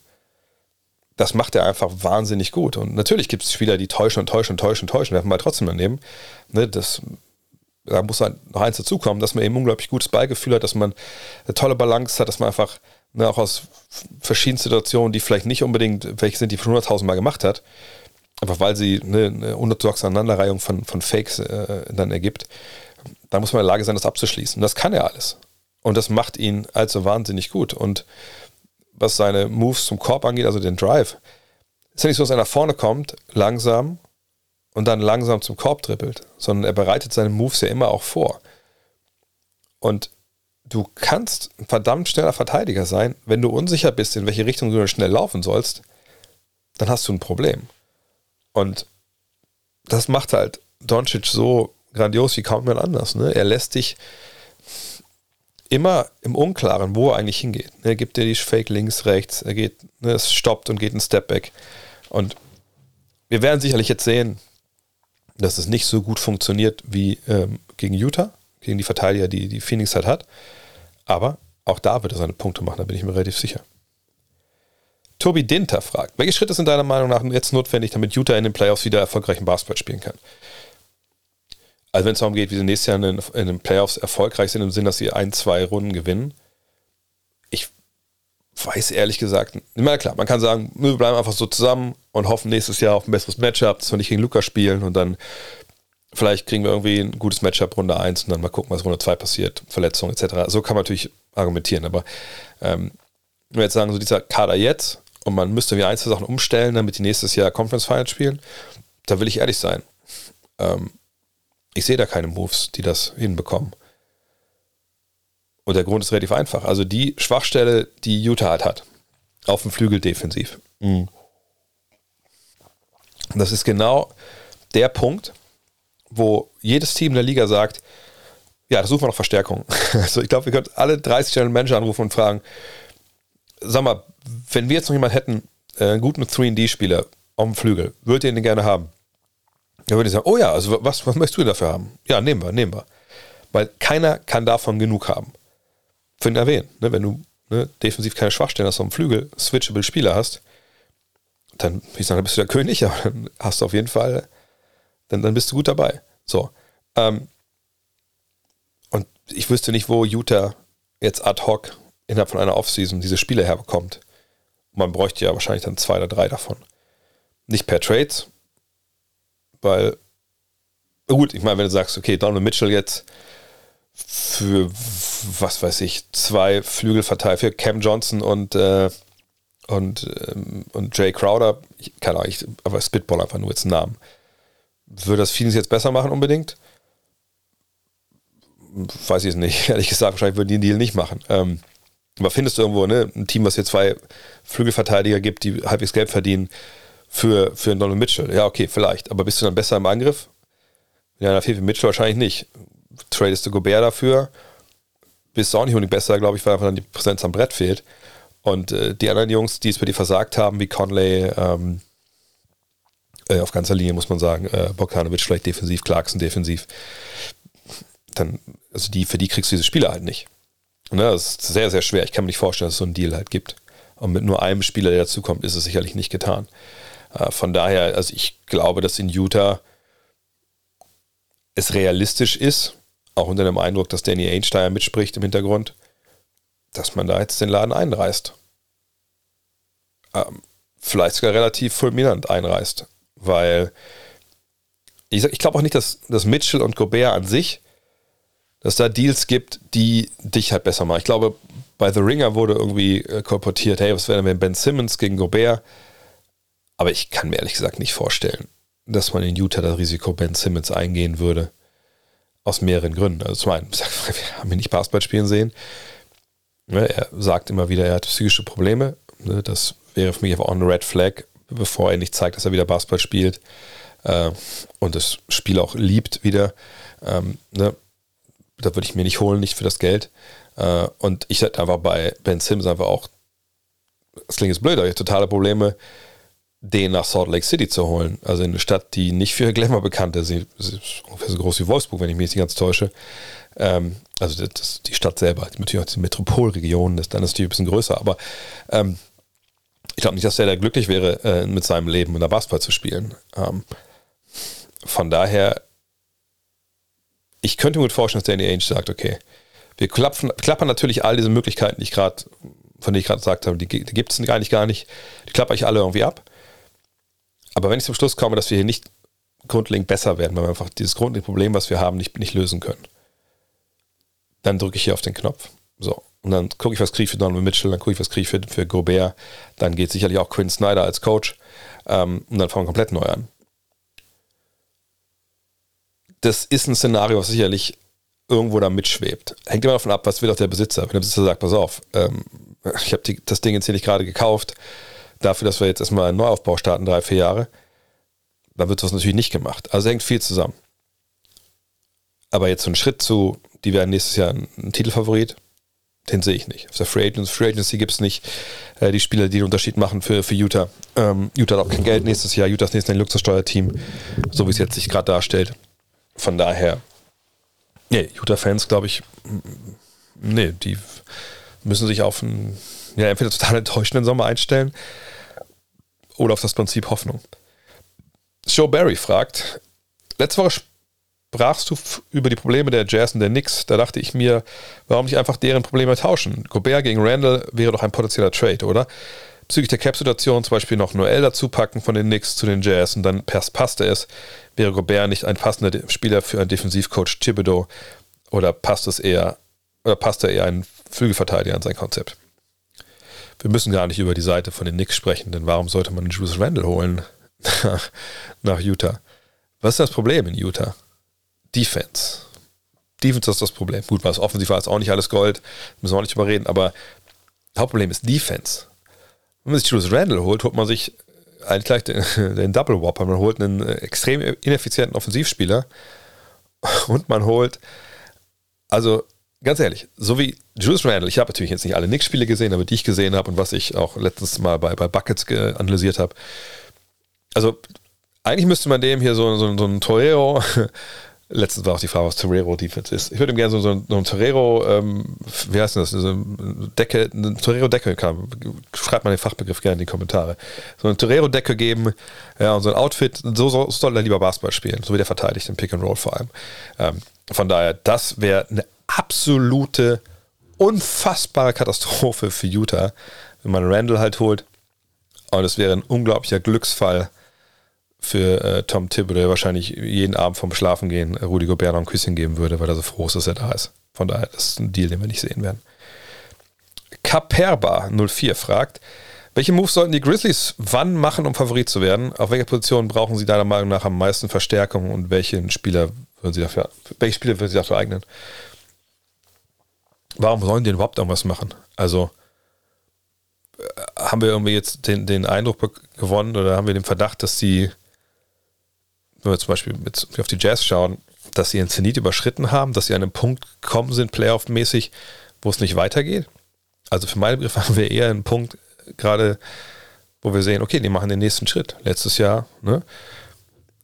Das macht er einfach wahnsinnig gut. Und natürlich gibt es Spieler, die täuschen und täuschen und täuschen und täuschen, werfen mal trotzdem daneben. Ne, das, da muss halt noch eins dazukommen, dass man eben unglaublich gutes Beigefühl hat, dass man eine tolle Balance hat, dass man einfach ne, auch aus verschiedenen Situationen, die vielleicht nicht unbedingt welche sind, die schon 100.000 Mal gemacht hat, einfach weil sie ne, eine unorthodoxe Aneinanderreihung von, von Fakes äh, dann ergibt, da muss man in der Lage sein, das abzuschließen. Und das kann er alles. Und das macht ihn also wahnsinnig gut. Und was seine Moves zum Korb angeht, also den Drive, ist ja nicht so, dass er nach vorne kommt, langsam und dann langsam zum Korb trippelt, sondern er bereitet seine Moves ja immer auch vor. Und du kannst ein verdammt schneller Verteidiger sein, wenn du unsicher bist, in welche Richtung du schnell laufen sollst, dann hast du ein Problem. Und das macht halt Doncic so grandios wie kaum jemand anders. Ne? Er lässt dich immer im Unklaren, wo er eigentlich hingeht. Er gibt dir die Fake links, rechts, er geht, ne, es stoppt und geht ein Stepback. Und wir werden sicherlich jetzt sehen, dass es nicht so gut funktioniert wie ähm, gegen Utah, gegen die Verteidiger, die die Phoenix halt hat. Aber auch da wird er seine Punkte machen, da bin ich mir relativ sicher. Tobi Dinter fragt, welche Schritte sind deiner Meinung nach jetzt notwendig, damit Utah in den Playoffs wieder erfolgreichen Basketball spielen kann? Also wenn es darum geht, wie sie nächstes Jahr in den, in den Playoffs erfolgreich sind, im Sinne, dass sie ein, zwei Runden gewinnen, ich weiß ehrlich gesagt, immer klar, man kann sagen, wir bleiben einfach so zusammen und hoffen nächstes Jahr auf ein besseres Matchup, dass wir nicht gegen Lukas spielen und dann vielleicht kriegen wir irgendwie ein gutes Matchup Runde 1 und dann mal gucken, was Runde 2 passiert, Verletzungen etc. So kann man natürlich argumentieren, aber ähm, wenn wir jetzt sagen, so dieser Kader jetzt und man müsste wie einzelne Sachen umstellen, damit die nächstes Jahr Conference Finals spielen, da will ich ehrlich sein. Ähm, ich sehe da keine Moves, die das hinbekommen. Und der Grund ist relativ einfach. Also die Schwachstelle, die Utah halt hat, auf dem Flügel defensiv. Mhm. Das ist genau der Punkt, wo jedes Team in der Liga sagt, ja, da suchen wir noch Verstärkung. Also ich glaube, wir könnten alle 30 General Manager anrufen und fragen, sag mal, wenn wir jetzt noch jemanden hätten, äh, einen guten 3D-Spieler auf dem Flügel, würdet ihr den gerne haben? Dann würde ich sagen, oh ja, also was, was möchtest du dafür haben? Ja, nehmen wir, nehmen wir. Weil keiner kann davon genug haben. Für ihn erwähnt, ne, wenn du ne, defensiv keine Schwachstellen hast, auf dem Flügel switchable Spieler hast, dann, ich sage, bist du der König, aber dann hast du auf jeden Fall, dann, dann bist du gut dabei. So. Ähm, und ich wüsste nicht, wo Utah jetzt ad hoc innerhalb von einer Offseason diese Spiele herbekommt. Man bräuchte ja wahrscheinlich dann zwei oder drei davon. Nicht per Trades, weil, gut, ich meine, wenn du sagst, okay, Donald Mitchell jetzt für, was weiß ich, zwei Flügelverteiler, für Cam Johnson und, äh, und, ähm, und Jay Crowder, ich, keine Ahnung, ich, aber Spitball einfach nur jetzt einen Namen. Würde das Phoenix jetzt besser machen unbedingt? Weiß ich es nicht. Ehrlich gesagt, wahrscheinlich würden die den Deal nicht machen. Ähm, aber findest du irgendwo ne, ein Team, was hier zwei Flügelverteidiger gibt, die halbwegs Geld verdienen für, für Donald Mitchell? Ja, okay, vielleicht. Aber bist du dann besser im Angriff? Ja, da fehlt für Mitchell wahrscheinlich nicht. Tradest du Gobert dafür, bist du auch nicht unbedingt besser, glaube ich, weil einfach dann die Präsenz am Brett fehlt. Und äh, die anderen Jungs, die es bei dir versagt haben, wie Conley, ähm, äh, auf ganzer Linie muss man sagen, äh, Bogdanovic vielleicht defensiv, Clarkson defensiv, dann, also die, für die kriegst du diese Spiele halt nicht. Ne, das ist sehr, sehr schwer. Ich kann mir nicht vorstellen, dass es so einen Deal halt gibt. Und mit nur einem Spieler, der dazukommt, ist es sicherlich nicht getan. Äh, von daher, also ich glaube, dass in Utah es realistisch ist, auch unter dem Eindruck, dass Danny Einstein mitspricht im Hintergrund, dass man da jetzt den Laden einreißt. Ähm, vielleicht sogar relativ fulminant einreißt, weil ich, ich glaube auch nicht, dass, dass Mitchell und Gobert an sich dass da Deals gibt, die dich halt besser machen. Ich glaube, bei The Ringer wurde irgendwie äh, kolportiert, hey, was wäre denn wenn Ben Simmons gegen Gobert? Aber ich kann mir ehrlich gesagt nicht vorstellen, dass man in Utah das Risiko Ben Simmons eingehen würde. Aus mehreren Gründen. Also zum einen, wir haben ihn nicht Basketball spielen sehen. Ne, er sagt immer wieder, er hat psychische Probleme. Ne, das wäre für mich einfach auch eine Red Flag, bevor er nicht zeigt, dass er wieder Basketball spielt äh, und das Spiel auch liebt wieder. Ähm, ne, da würde ich mir nicht holen, nicht für das Geld. Äh, und ich hätte einfach bei Ben Sims einfach auch, das klingt jetzt blöd, aber ich totale Probleme, den nach Salt Lake City zu holen. Also in eine Stadt, die nicht für Glamour bekannt ist. Sie ist ungefähr so groß wie Wolfsburg, wenn ich mich nicht ganz täusche. Ähm, also das, das, die Stadt selber, natürlich auch die Metropolregion, das, dann ist die ein bisschen größer. Aber ähm, ich glaube nicht, dass er da glücklich wäre, äh, mit seinem Leben in der Basketball zu spielen. Ähm, von daher ich könnte mir gut vorstellen, dass Danny Ainge sagt, okay, wir klappen, klappern natürlich all diese Möglichkeiten, die ich gerade, von denen ich gerade gesagt habe, die, die gibt es eigentlich gar nicht. Die klappe ich alle irgendwie ab. Aber wenn ich zum Schluss komme, dass wir hier nicht grundlegend besser werden, weil wir einfach dieses grundlegende Problem, was wir haben, nicht, nicht lösen können, dann drücke ich hier auf den Knopf. So. Und dann gucke ich, was kriege ich für Donovan Mitchell, dann gucke ich, was kriege ich für, für Gobert. Dann geht sicherlich auch Quinn Snyder als Coach. Ähm, und dann fangen wir komplett neu an das ist ein Szenario, was sicherlich irgendwo da mitschwebt. Hängt immer davon ab, was will auch der Besitzer. Wenn der Besitzer sagt, pass auf, ähm, ich habe das Ding jetzt hier nicht gerade gekauft, dafür, dass wir jetzt erstmal einen Neuaufbau starten, drei, vier Jahre, dann wird das natürlich nicht gemacht. Also hängt viel zusammen. Aber jetzt so ein Schritt zu, die werden nächstes Jahr ein, ein Titelfavorit, den sehe ich nicht. Auf der Free Agency, Free Agency gibt es nicht äh, die Spieler, die den Unterschied machen für, für Utah. Ähm, Utah hat auch kein Geld nächstes Jahr. Utah ist nächstes Jahr ein Luxussteuerteam, so wie es jetzt sich gerade darstellt von daher, nee, Utah-Fans, glaube ich, nee, die müssen sich auf einen, ja, entweder total enttäuschenden Sommer einstellen oder auf das Prinzip Hoffnung. Joe Barry fragt, letzte Woche sprachst du über die Probleme der Jazz und der Knicks. Da dachte ich mir, warum nicht einfach deren Probleme tauschen? Gobert gegen Randall wäre doch ein potenzieller Trade, oder? bezüglich der Cap-Situation zum Beispiel noch Noel dazu packen von den Knicks zu den Jazz und dann passte es. Wäre Gobert nicht ein passender Spieler für einen Defensivcoach Thibodeau oder passt es eher, oder passt er eher ein Flügelverteidiger an sein Konzept? wir müssen gar nicht über die Seite von den Knicks sprechen, denn warum sollte man Julius Randle holen nach Utah? Was ist das Problem in Utah? Defense. Defense ist das Problem. Gut, was offensiv war, ist auch nicht alles Gold, müssen wir auch nicht überreden, aber Hauptproblem ist Defense. Wenn man sich Julius Randle holt, holt man sich eigentlich gleich den, den Double Whopper. Man holt einen extrem ineffizienten Offensivspieler und man holt, also ganz ehrlich, so wie Julius Randle, ich habe natürlich jetzt nicht alle Knicks-Spiele gesehen, aber die ich gesehen habe und was ich auch letztens mal bei, bei Buckets analysiert habe. Also eigentlich müsste man dem hier so, so, so ein Torero Letztens war auch die Frage, was Torero Defense ist. Ich würde ihm gerne so, so, so ein Torero, ähm, wie heißt das, so eine Decke, eine Torero-Decke. Schreibt mal den Fachbegriff gerne in die Kommentare. So eine Torero-Decke geben, ja, und so ein Outfit, so, so soll er lieber Basketball spielen, so wie der verteidigt, im Pick and Roll vor allem. Ähm, von daher, das wäre eine absolute, unfassbare Katastrophe für Utah, wenn man Randall halt holt. Und es wäre ein unglaublicher Glücksfall für äh, Tom Thibodeau, wahrscheinlich jeden Abend vom Schlafen gehen äh, Rudi Gobert noch ein Küsschen geben würde, weil er so froh ist, dass er da ist. Von daher, das ist ein Deal, den wir nicht sehen werden. Kaperba04 fragt, welche Moves sollten die Grizzlies wann machen, um Favorit zu werden? Auf welcher Position brauchen sie deiner Meinung nach am meisten Verstärkung und welchen Spieler würden sie dafür, welche Spieler würden sie dafür eignen? Warum sollen die überhaupt irgendwas machen? Also, äh, haben wir irgendwie jetzt den, den Eindruck gewonnen oder haben wir den Verdacht, dass sie wenn wir zum Beispiel mit, auf die Jazz schauen, dass sie ihren Zenit überschritten haben, dass sie an einem Punkt gekommen sind, Playoff-mäßig, wo es nicht weitergeht. Also für meine Begriffe haben wir eher einen Punkt gerade, wo wir sehen, okay, die machen den nächsten Schritt. Letztes Jahr ne,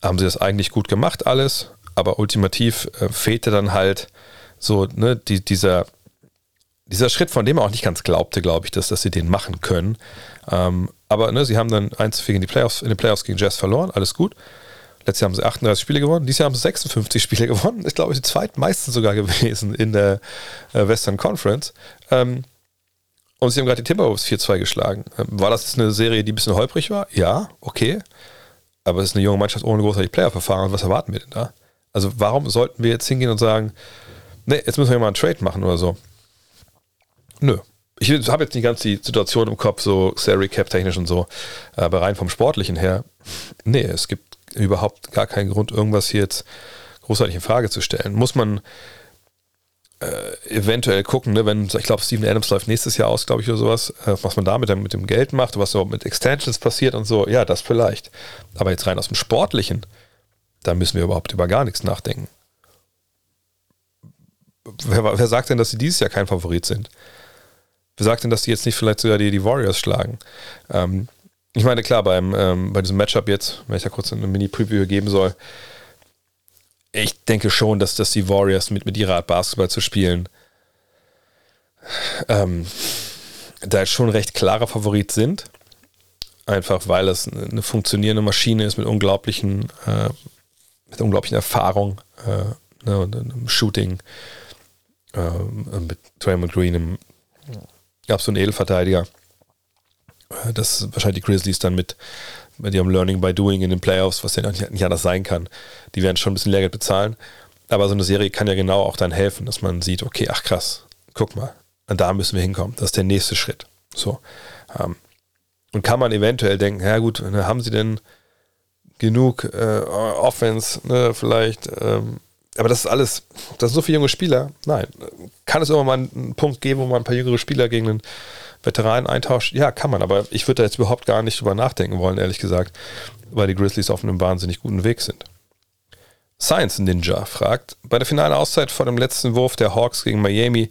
haben sie das eigentlich gut gemacht, alles, aber ultimativ äh, fehlte dann halt so ne, die, dieser, dieser Schritt, von dem er auch nicht ganz glaubte, glaube ich, dass, dass sie den machen können. Ähm, aber ne, sie haben dann eins gegen die Playoffs, in den Playoffs gegen Jazz verloren, alles gut. Letztes Jahr haben sie 38 Spiele gewonnen, dieses Jahr haben sie 56 Spiele gewonnen. Ist, glaube ich, die zweitmeisten sogar gewesen in der äh, Western Conference. Ähm, und sie haben gerade die Timberwolves 4-2 geschlagen. Ähm, war das jetzt eine Serie, die ein bisschen holprig war? Ja, okay. Aber es ist eine junge Mannschaft ohne großartig Player-Verfahren. Was erwarten wir denn da? Also, warum sollten wir jetzt hingehen und sagen, nee, jetzt müssen wir mal einen Trade machen oder so? Nö. Ich habe jetzt nicht ganz die Situation im Kopf, so Salary Cap technisch und so, aber rein vom Sportlichen her, nee, es gibt überhaupt gar keinen Grund, irgendwas hier jetzt großartig in Frage zu stellen. Muss man äh, eventuell gucken, ne, wenn, ich glaube, Steven Adams läuft nächstes Jahr aus, glaube ich, oder sowas, äh, was man da mit dem, mit dem Geld macht, was so mit Extensions passiert und so, ja, das vielleicht. Aber jetzt rein aus dem Sportlichen, da müssen wir überhaupt über gar nichts nachdenken. Wer, wer sagt denn, dass sie dieses Jahr kein Favorit sind? Wer sagt denn, dass die jetzt nicht vielleicht sogar die, die Warriors schlagen? Ähm, ich meine, klar, beim, ähm, bei diesem Matchup jetzt, wenn ich da kurz eine Mini-Preview geben soll, ich denke schon, dass, dass die Warriors mit, mit ihrer Art Basketball zu spielen ähm, da schon recht klarer Favorit sind. Einfach weil es eine funktionierende Maschine ist mit unglaublichen, äh, mit unglaublichen Erfahrung äh, ne, und einem Shooting äh, mit Draymond Green, einem absoluten Edelverteidiger. Äh, dass wahrscheinlich die Grizzlies dann mit, mit ihrem Learning by Doing in den Playoffs, was ja nicht, nicht anders sein kann, die werden schon ein bisschen Lehrgeld bezahlen. Aber so eine Serie kann ja genau auch dann helfen, dass man sieht, okay, ach krass, guck mal, da müssen wir hinkommen. Das ist der nächste Schritt. So. Ähm, und kann man eventuell denken, ja gut, ne, haben sie denn genug äh, Offense, ne, vielleicht, ähm, aber das ist alles, das sind so viele junge Spieler. Nein. Kann es irgendwann mal einen Punkt geben, wo man ein paar jüngere Spieler gegen einen Veteranen eintauscht? Ja, kann man, aber ich würde da jetzt überhaupt gar nicht drüber nachdenken wollen, ehrlich gesagt, weil die Grizzlies auf einem wahnsinnig guten Weg sind. Science Ninja fragt, bei der finalen Auszeit vor dem letzten Wurf der Hawks gegen Miami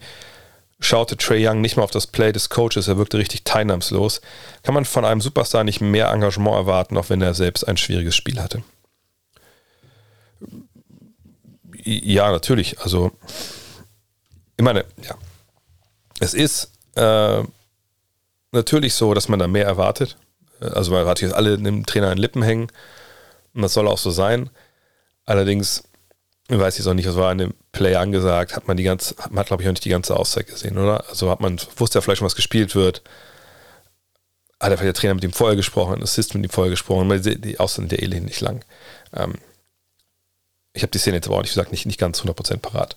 schaute Trey Young nicht mehr auf das Play des Coaches, er wirkte richtig teilnahmslos. Kann man von einem Superstar nicht mehr Engagement erwarten, auch wenn er selbst ein schwieriges Spiel hatte? Ja, natürlich. Also, ich meine, ja. Es ist äh, natürlich so, dass man da mehr erwartet. Also man erwartet jetzt alle dem Trainer in Lippen hängen. Und das soll auch so sein. Allerdings, ich weiß jetzt auch nicht, was war in dem Play angesagt, hat man die ganze, man hat glaube ich auch nicht die ganze Auszeit gesehen, oder? Also hat man, wusste ja vielleicht schon, was gespielt wird. Hat vielleicht der Trainer mit ihm vorher gesprochen, Assist mit ihm vorher gesprochen, weil die, Auszeit der Elend nicht lang. Ähm, ich habe die Szene jetzt aber auch nicht gesagt, nicht, nicht ganz 100% parat.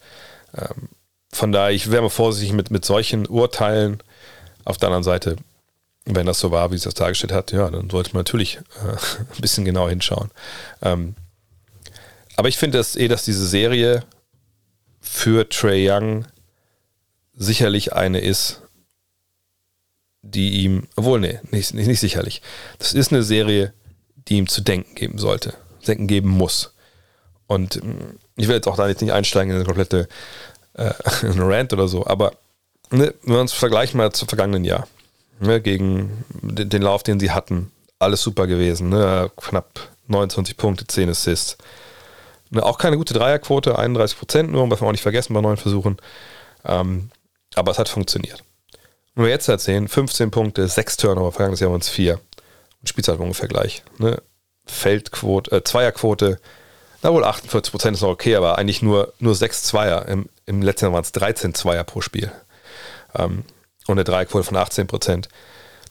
Ähm, von daher, ich wäre mal vorsichtig mit, mit solchen Urteilen. Auf der anderen Seite, wenn das so war, wie es das dargestellt hat, ja, dann sollte man natürlich äh, ein bisschen genauer hinschauen. Ähm, aber ich finde es eh, dass diese Serie für Trey Young sicherlich eine ist, die ihm, obwohl, nee, nicht, nicht, nicht sicherlich. Das ist eine Serie, die ihm zu denken geben sollte, denken geben muss. Und mm, ich will jetzt auch da jetzt nicht einsteigen in eine komplette äh, Rant oder so, aber ne, wenn wir uns vergleichen mal zum vergangenen Jahr, ne, gegen den, den, Lauf, den sie hatten, alles super gewesen, ne, knapp 29 Punkte, 10 Assists. Ne, auch keine gute Dreierquote, 31 Prozent nur, was wir auch nicht vergessen bei neuen Versuchen. Ähm, aber es hat funktioniert. Wenn wir jetzt erzählen, 15 Punkte, 6 Turnover, vergangenes Jahr waren es 4. Und Spielzeit ungefähr gleich. Ne? Feldquote, äh, Zweierquote, na wohl 48 Prozent ist noch okay, aber eigentlich nur, nur 6 Zweier. Im, im letzten Jahr waren es 13 Zweier pro Spiel. Ähm, und eine Dreierquote von 18 Prozent.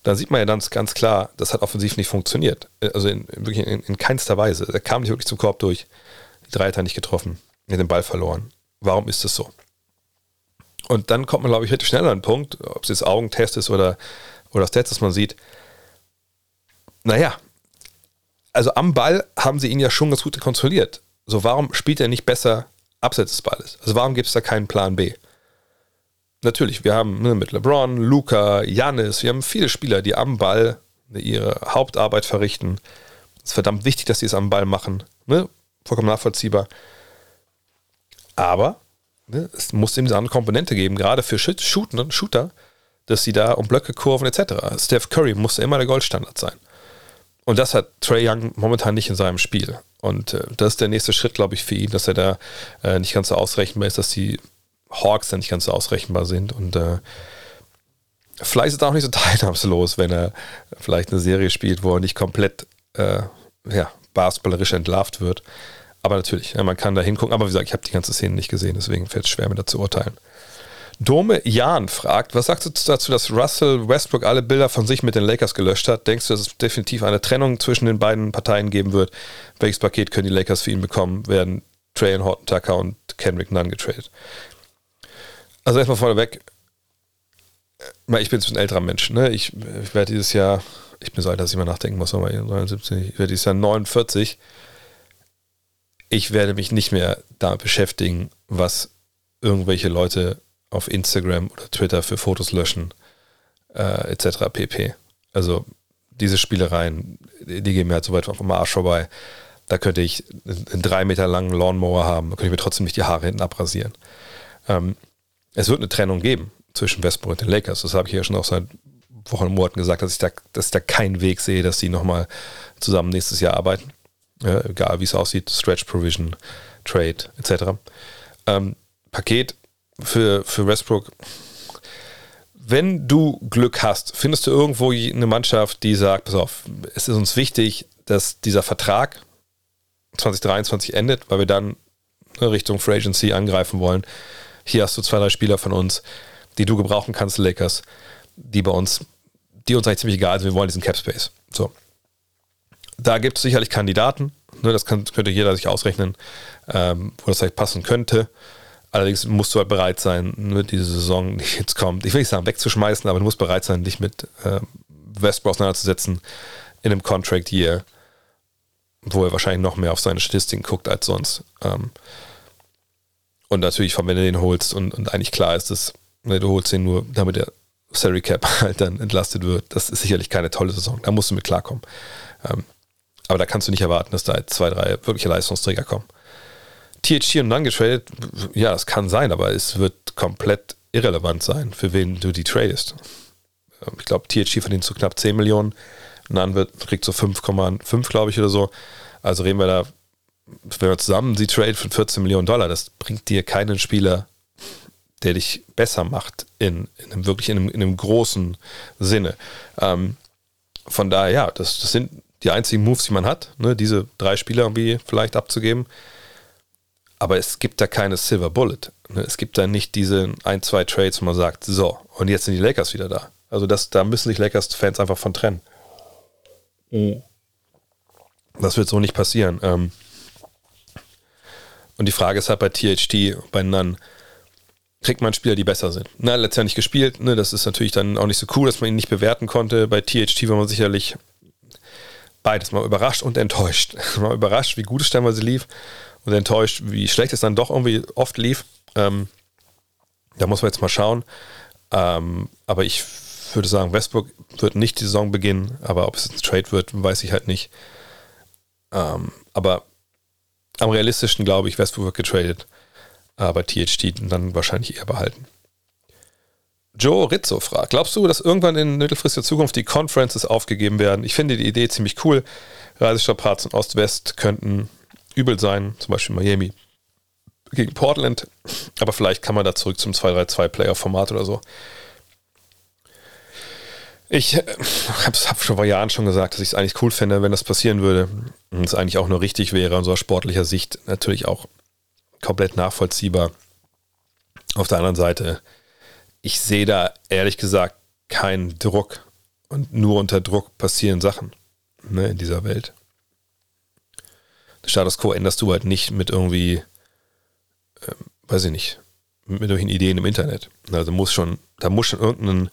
Dann sieht man ja ganz, ganz klar, das hat offensiv nicht funktioniert. Äh, also in, wirklich in, in keinster Weise. Er kam nicht wirklich zum Korb durch. Die Dreier hat er nicht getroffen. Er hat den Ball verloren. Warum ist das so? Und dann kommt man, glaube ich, relativ schnell an den Punkt, ob es jetzt Augentest ist oder, oder das Test, das man sieht. Naja, also am Ball haben sie ihn ja schon ganz gut kontrolliert. So, warum spielt er nicht besser abseits des Balles? Also warum gibt es da keinen Plan B? Natürlich, wir haben ne, mit LeBron, Luca, Janis, wir haben viele Spieler, die am Ball ihre Hauptarbeit verrichten. Es ist verdammt wichtig, dass sie es am Ball machen. Ne? Vollkommen nachvollziehbar. Aber ne, es muss eben diese andere Komponente geben, gerade für Shooter, Shooter, dass sie da um Blöcke kurven etc. Steph Curry muss immer der Goldstandard sein. Und das hat Trey Young momentan nicht in seinem Spiel. Und äh, das ist der nächste Schritt, glaube ich, für ihn, dass er da äh, nicht ganz so ausrechenbar ist, dass die Hawks dann nicht ganz so ausrechenbar sind. Und äh, vielleicht ist er auch nicht so teilnahmslos, wenn er vielleicht eine Serie spielt, wo er nicht komplett äh, ja, basketballerisch entlarvt wird. Aber natürlich, ja, man kann da hingucken. Aber wie gesagt, ich habe die ganze Szene nicht gesehen, deswegen fällt es schwer, mir da zu urteilen. Dome Jan fragt, was sagst du dazu, dass Russell Westbrook alle Bilder von sich mit den Lakers gelöscht hat? Denkst du, dass es definitiv eine Trennung zwischen den beiden Parteien geben wird? Welches Paket können die Lakers für ihn bekommen? Werden Trey und Horton Tucker und Kendrick Nunn getradet? Also erstmal vorneweg, äh, ich bin jetzt ein älterer Mensch. Ne? Ich, ich werde dieses Jahr, ich bin so alt, dass ich mal nachdenken muss, aber 79, ich werde dieses Jahr 49 ich werde mich nicht mehr damit beschäftigen, was irgendwelche Leute auf Instagram oder Twitter für Fotos löschen, äh, etc. pp. Also diese Spielereien, die, die gehen mir halt so weit vom Arsch vorbei. Da könnte ich einen drei Meter langen Lawnmower haben, da könnte ich mir trotzdem nicht die Haare hinten abrasieren. Ähm, es wird eine Trennung geben zwischen Westbrook und den Lakers. Das habe ich ja schon auch seit Wochen und Monaten gesagt, dass ich da, dass ich da keinen Weg sehe, dass die nochmal zusammen nächstes Jahr arbeiten ja, egal wie es aussieht, Stretch Provision, Trade etc. Ähm, Paket für, für Westbrook. Wenn du Glück hast, findest du irgendwo eine Mannschaft, die sagt, pass auf, es ist uns wichtig, dass dieser Vertrag 2023 endet, weil wir dann Richtung Free Agency angreifen wollen. Hier hast du zwei, drei Spieler von uns, die du gebrauchen kannst, Lakers, die bei uns, die uns eigentlich ziemlich egal sind. Wir wollen diesen Cap Space. So. Da gibt es sicherlich Kandidaten, ne, das kann, könnte jeder sich ausrechnen, ähm, wo das vielleicht passen könnte. Allerdings musst du halt bereit sein, ne, diese Saison, die jetzt kommt, ich will nicht sagen wegzuschmeißen, aber du musst bereit sein, dich mit äh, Westbrook auseinanderzusetzen in einem Contract Year, wo er wahrscheinlich noch mehr auf seine Statistiken guckt als sonst. Ähm, und natürlich, wenn du den holst und, und eigentlich klar ist, dass ne, du holst den nur, damit der Salary Cap halt dann entlastet wird, das ist sicherlich keine tolle Saison. Da musst du mit klarkommen. Ähm, aber da kannst du nicht erwarten, dass da zwei, drei wirkliche Leistungsträger kommen. THC und dann getradet, ja, das kann sein, aber es wird komplett irrelevant sein, für wen du die tradest. Ähm, ich glaube, THC verdient so knapp 10 Millionen, Nan wird, kriegt so 5,5, glaube ich, oder so. Also reden wir da, wenn wir zusammen sie trade für 14 Millionen Dollar, das bringt dir keinen Spieler, der dich besser macht, in, in einem wirklich in einem, in einem großen Sinne. Ähm, von daher, ja, das, das sind die einzigen Moves, die man hat, ne, diese drei Spieler irgendwie vielleicht abzugeben. Aber es gibt da keine Silver Bullet. Ne? Es gibt da nicht diese ein, zwei Trades, wo man sagt, so, und jetzt sind die Lakers wieder da. Also das, da müssen sich Lakers-Fans einfach von trennen. Mhm. Das wird so nicht passieren. Ähm, und die Frage ist halt bei THT, bei Nunn, kriegt man Spieler, die besser sind. Na, letztes Jahr nicht gespielt, ne, das ist natürlich dann auch nicht so cool, dass man ihn nicht bewerten konnte. Bei THT war man sicherlich beides mal überrascht und enttäuscht. mal überrascht, wie gut es stellenweise lief und enttäuscht, wie schlecht es dann doch irgendwie oft lief. Ähm, da muss man jetzt mal schauen. Ähm, aber ich würde sagen, Westbrook wird nicht die Saison beginnen, aber ob es ein Trade wird, weiß ich halt nicht. Ähm, aber am realistischen glaube ich, Westbrook wird getradet aber THT dann wahrscheinlich eher behalten. Joe Rizzo fragt, glaubst du, dass irgendwann in mittelfristiger Zukunft die Conferences aufgegeben werden? Ich finde die Idee ziemlich cool. Reisestrapazen Ost-West könnten übel sein, zum Beispiel Miami gegen Portland, aber vielleicht kann man da zurück zum 2-3-2-Player-Format oder so. Ich äh, habe hab schon vor Jahren schon gesagt, dass ich es eigentlich cool fände, wenn das passieren würde und es eigentlich auch nur richtig wäre, aus sportlicher Sicht natürlich auch komplett nachvollziehbar. Auf der anderen Seite, ich sehe da ehrlich gesagt keinen Druck und nur unter Druck passieren Sachen ne, in dieser Welt. Den Status quo änderst du halt nicht mit irgendwie, äh, weiß ich nicht, mit irgendwelchen Ideen im Internet. Also muss schon, da muss schon irgendein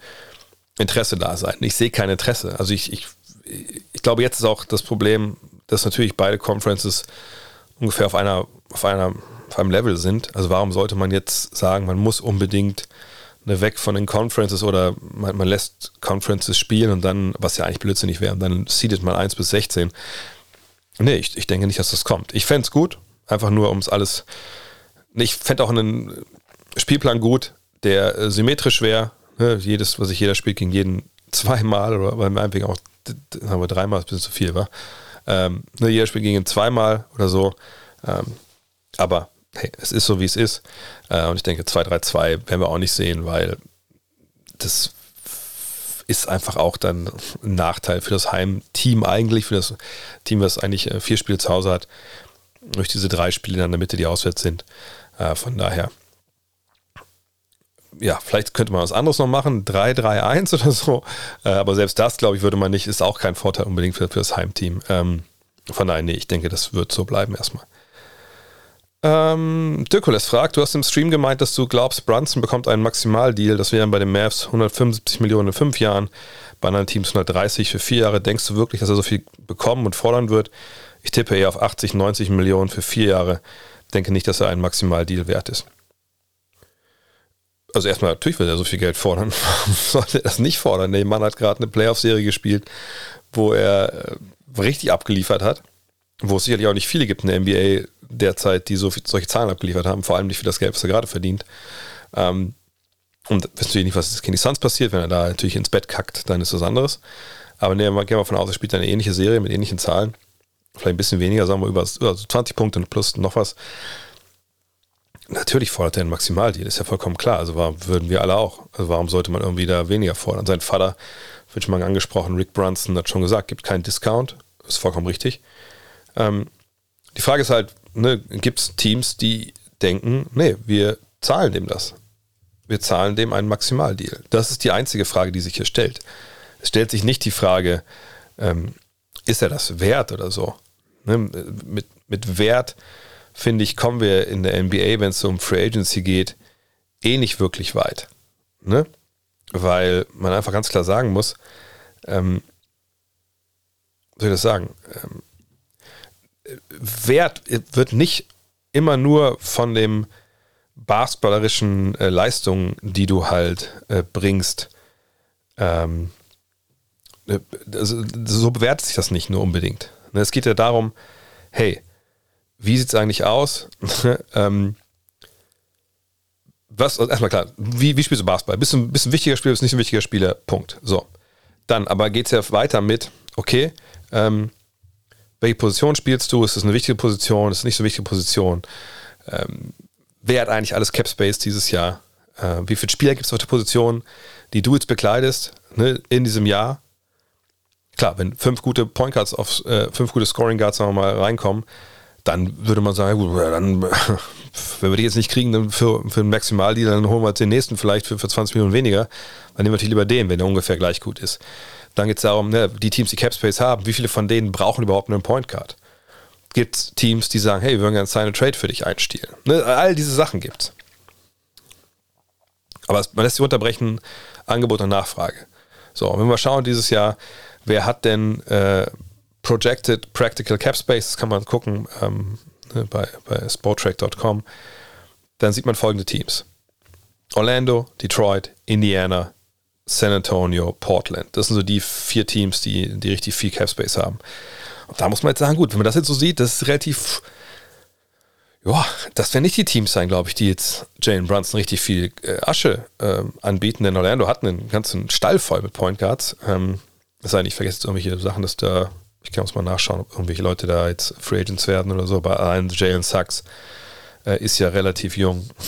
Interesse da sein. Ich sehe kein Interesse. Also ich, ich, ich glaube, jetzt ist auch das Problem, dass natürlich beide Conferences ungefähr auf einer, auf einer auf einem Level sind. Also warum sollte man jetzt sagen, man muss unbedingt eine weg von den Conferences oder man, man, lässt Conferences spielen und dann, was ja eigentlich blödsinnig wäre, dann seedet man 1 bis 16. Nee, ich, ich denke nicht, dass das kommt. Ich fände es gut, einfach nur um es alles. Ich fände auch einen Spielplan gut, der äh, symmetrisch wäre. Ne? Jedes, was ich jeder spielt, gegen jeden zweimal oder beim Einweg auch, haben wir dreimal, ist ein bisschen zu viel, war. Ähm, ne, jeder spielt gegen ihn zweimal oder so. Ähm, aber hey, es ist so, wie es ist. Äh, und ich denke, 2-3-2 werden wir auch nicht sehen, weil das ist einfach auch dann ein Nachteil für das Heimteam eigentlich, für das Team, was eigentlich äh, vier Spiele zu Hause hat, durch diese drei Spiele in der Mitte, die auswärts sind. Äh, von daher, ja, vielleicht könnte man was anderes noch machen, 3-3-1 oder so. aber selbst das, glaube ich, würde man nicht, ist auch kein Vorteil unbedingt für, für das Heimteam. Ähm, von daher, nee, ich denke, das wird so bleiben erstmal. Ähm, Dirkules fragt, du hast im Stream gemeint, dass du glaubst, Brunson bekommt einen Maximaldeal. Das wären bei den Mavs 175 Millionen in fünf Jahren, bei anderen Teams 130 für vier Jahre. Denkst du wirklich, dass er so viel bekommen und fordern wird? Ich tippe eher auf 80, 90 Millionen für vier Jahre. Denke nicht, dass er einen Maximaldeal wert ist. Also erstmal, natürlich will er so viel Geld fordern. Warum sollte er das nicht fordern? Der Mann hat gerade eine Playoff-Serie gespielt, wo er äh, richtig abgeliefert hat wo es sicherlich auch nicht viele gibt in der NBA derzeit, die so viel, solche Zahlen abgeliefert haben, vor allem nicht für das Geld, was er gerade verdient. Ähm, und wissen natürlich nicht, was gegen die Suns passiert. Wenn er da natürlich ins Bett kackt, dann ist das anderes. Aber wir, gehen wir davon aus, er spielt eine ähnliche Serie mit ähnlichen Zahlen. Vielleicht ein bisschen weniger, sagen wir über, über 20 Punkte plus noch was. Natürlich fordert er einen Maximaldeal, ist ja vollkommen klar. Also warum würden wir alle auch. Also warum sollte man irgendwie da weniger fordern? Sein Vater, wird schon mal angesprochen, Rick Brunson hat schon gesagt, gibt keinen Discount. Ist vollkommen richtig. Ähm, die Frage ist halt, ne, gibt es Teams, die denken, nee, wir zahlen dem das. Wir zahlen dem einen Maximaldeal. Das ist die einzige Frage, die sich hier stellt. Es stellt sich nicht die Frage, ähm, ist er das wert oder so? Ne, mit, mit Wert, finde ich, kommen wir in der NBA, wenn es um Free Agency geht, eh nicht wirklich weit. Ne? Weil man einfach ganz klar sagen muss, ähm, soll ich das sagen? Ähm, Wert wird nicht immer nur von dem basketballerischen äh, Leistungen, die du halt äh, bringst, ähm, äh, also, so bewertet sich das nicht nur unbedingt. Ne, es geht ja darum, hey, wie sieht es eigentlich aus? ähm, was, also erstmal klar, wie, wie spielst du Basketball? Bist du ein bisschen wichtiger Spieler, bist du nicht ein wichtiger Spieler? Punkt. So. Dann aber geht es ja weiter mit, okay, ähm, welche Position spielst du? Ist das eine wichtige Position? Ist es nicht so eine wichtige Position? Ähm, wer hat eigentlich alles Cap Space dieses Jahr? Äh, wie viele Spieler gibt es auf der Position, die du jetzt bekleidest ne, in diesem Jahr? Klar, wenn fünf gute Point Guards auf äh, fünf gute Scoring Guards sagen wir mal reinkommen, dann würde man sagen, gut, dann, wenn wir die jetzt nicht kriegen, dann für, für einen Maximaldeal, dann holen wir den nächsten vielleicht für, für 20 Millionen weniger. Dann nehmen wir natürlich lieber den, wenn der ungefähr gleich gut ist. Dann geht es darum, ne, die Teams, die Capspace haben, wie viele von denen brauchen überhaupt einen Point Guard? Gibt es Teams, die sagen, hey, wir würden gerne eine Trade für dich einstielen? Ne, all diese Sachen gibt es. Aber man lässt sich unterbrechen, Angebot und Nachfrage. So, wenn wir schauen dieses Jahr, wer hat denn äh, Projected Practical Cap Space, das kann man gucken ähm, ne, bei, bei sporttrack.com, dann sieht man folgende Teams. Orlando, Detroit, Indiana, San Antonio, Portland. Das sind so die vier Teams, die, die richtig viel Cap Space haben. Und da muss man jetzt sagen, gut, wenn man das jetzt so sieht, das ist relativ ja, das werden nicht die Teams sein, glaube ich, die jetzt Jalen Brunson richtig viel äh, Asche äh, anbieten, denn Orlando hat einen ganzen Stall voll mit Point Guards. Ähm, es sei nicht, vergesst irgendwelche Sachen, dass da, ich kann uns mal nachschauen, ob irgendwelche Leute da jetzt Free Agents werden oder so, aber allein Jalen Sachs äh, ist ja relativ jung.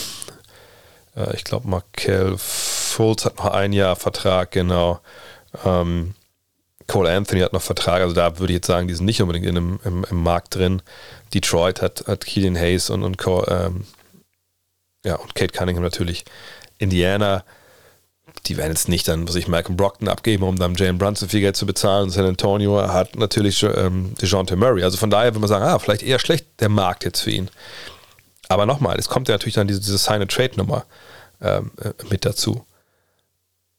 Äh, ich glaube, Markel Fultz hat noch ein Jahr Vertrag, genau. Ähm, Cole Anthony hat noch Vertrag, also da würde ich jetzt sagen, die sind nicht unbedingt in einem, im, im Markt drin. Detroit hat, hat Killian Hayes und, und, ähm, ja, und Kate Cunningham natürlich. Indiana, die werden jetzt nicht dann, was ich Malcolm Brockton abgeben, um dann Jalen Brunson viel Geld zu bezahlen. San Antonio hat natürlich ähm, DeJounte Murray. Also von daher würde man sagen, ah, vielleicht eher schlecht der Markt jetzt für ihn. Aber nochmal, es kommt ja natürlich dann diese, diese Sign-and-Trade-Nummer ähm, äh, mit dazu.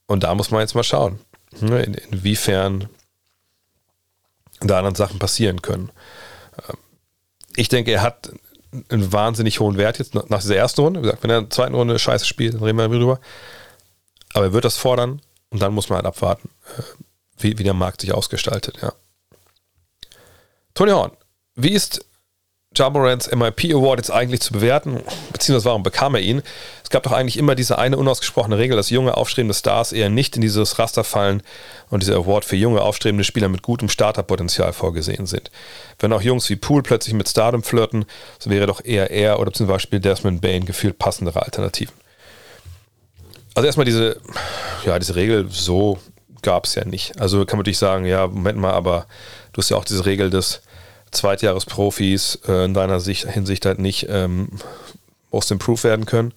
Und da muss man jetzt mal schauen, ne, in, inwiefern da dann Sachen passieren können. Ähm, ich denke, er hat einen wahnsinnig hohen Wert jetzt nach dieser ersten Runde. Wie gesagt, wenn er in der zweiten Runde Scheiße spielt, dann reden wir darüber. Aber er wird das fordern und dann muss man halt abwarten, äh, wie, wie der Markt sich ausgestaltet. Ja. Tony Horn, wie ist Jamorans MIP Award jetzt eigentlich zu bewerten, beziehungsweise warum bekam er ihn? Es gab doch eigentlich immer diese eine unausgesprochene Regel, dass junge, aufstrebende Stars eher nicht in dieses Raster fallen und dieser Award für junge, aufstrebende Spieler mit gutem Starterpotenzial vorgesehen sind. Wenn auch Jungs wie Poole plötzlich mit Stardom flirten, so wäre doch eher er oder zum Beispiel Desmond Bain gefühlt passendere Alternativen. Also erstmal diese, ja, diese Regel, so gab es ja nicht. Also kann man natürlich sagen, ja, Moment mal, aber du hast ja auch diese Regel des Zweitjahresprofis äh, in deiner Sicht, Hinsicht halt nicht ähm, most improved werden können.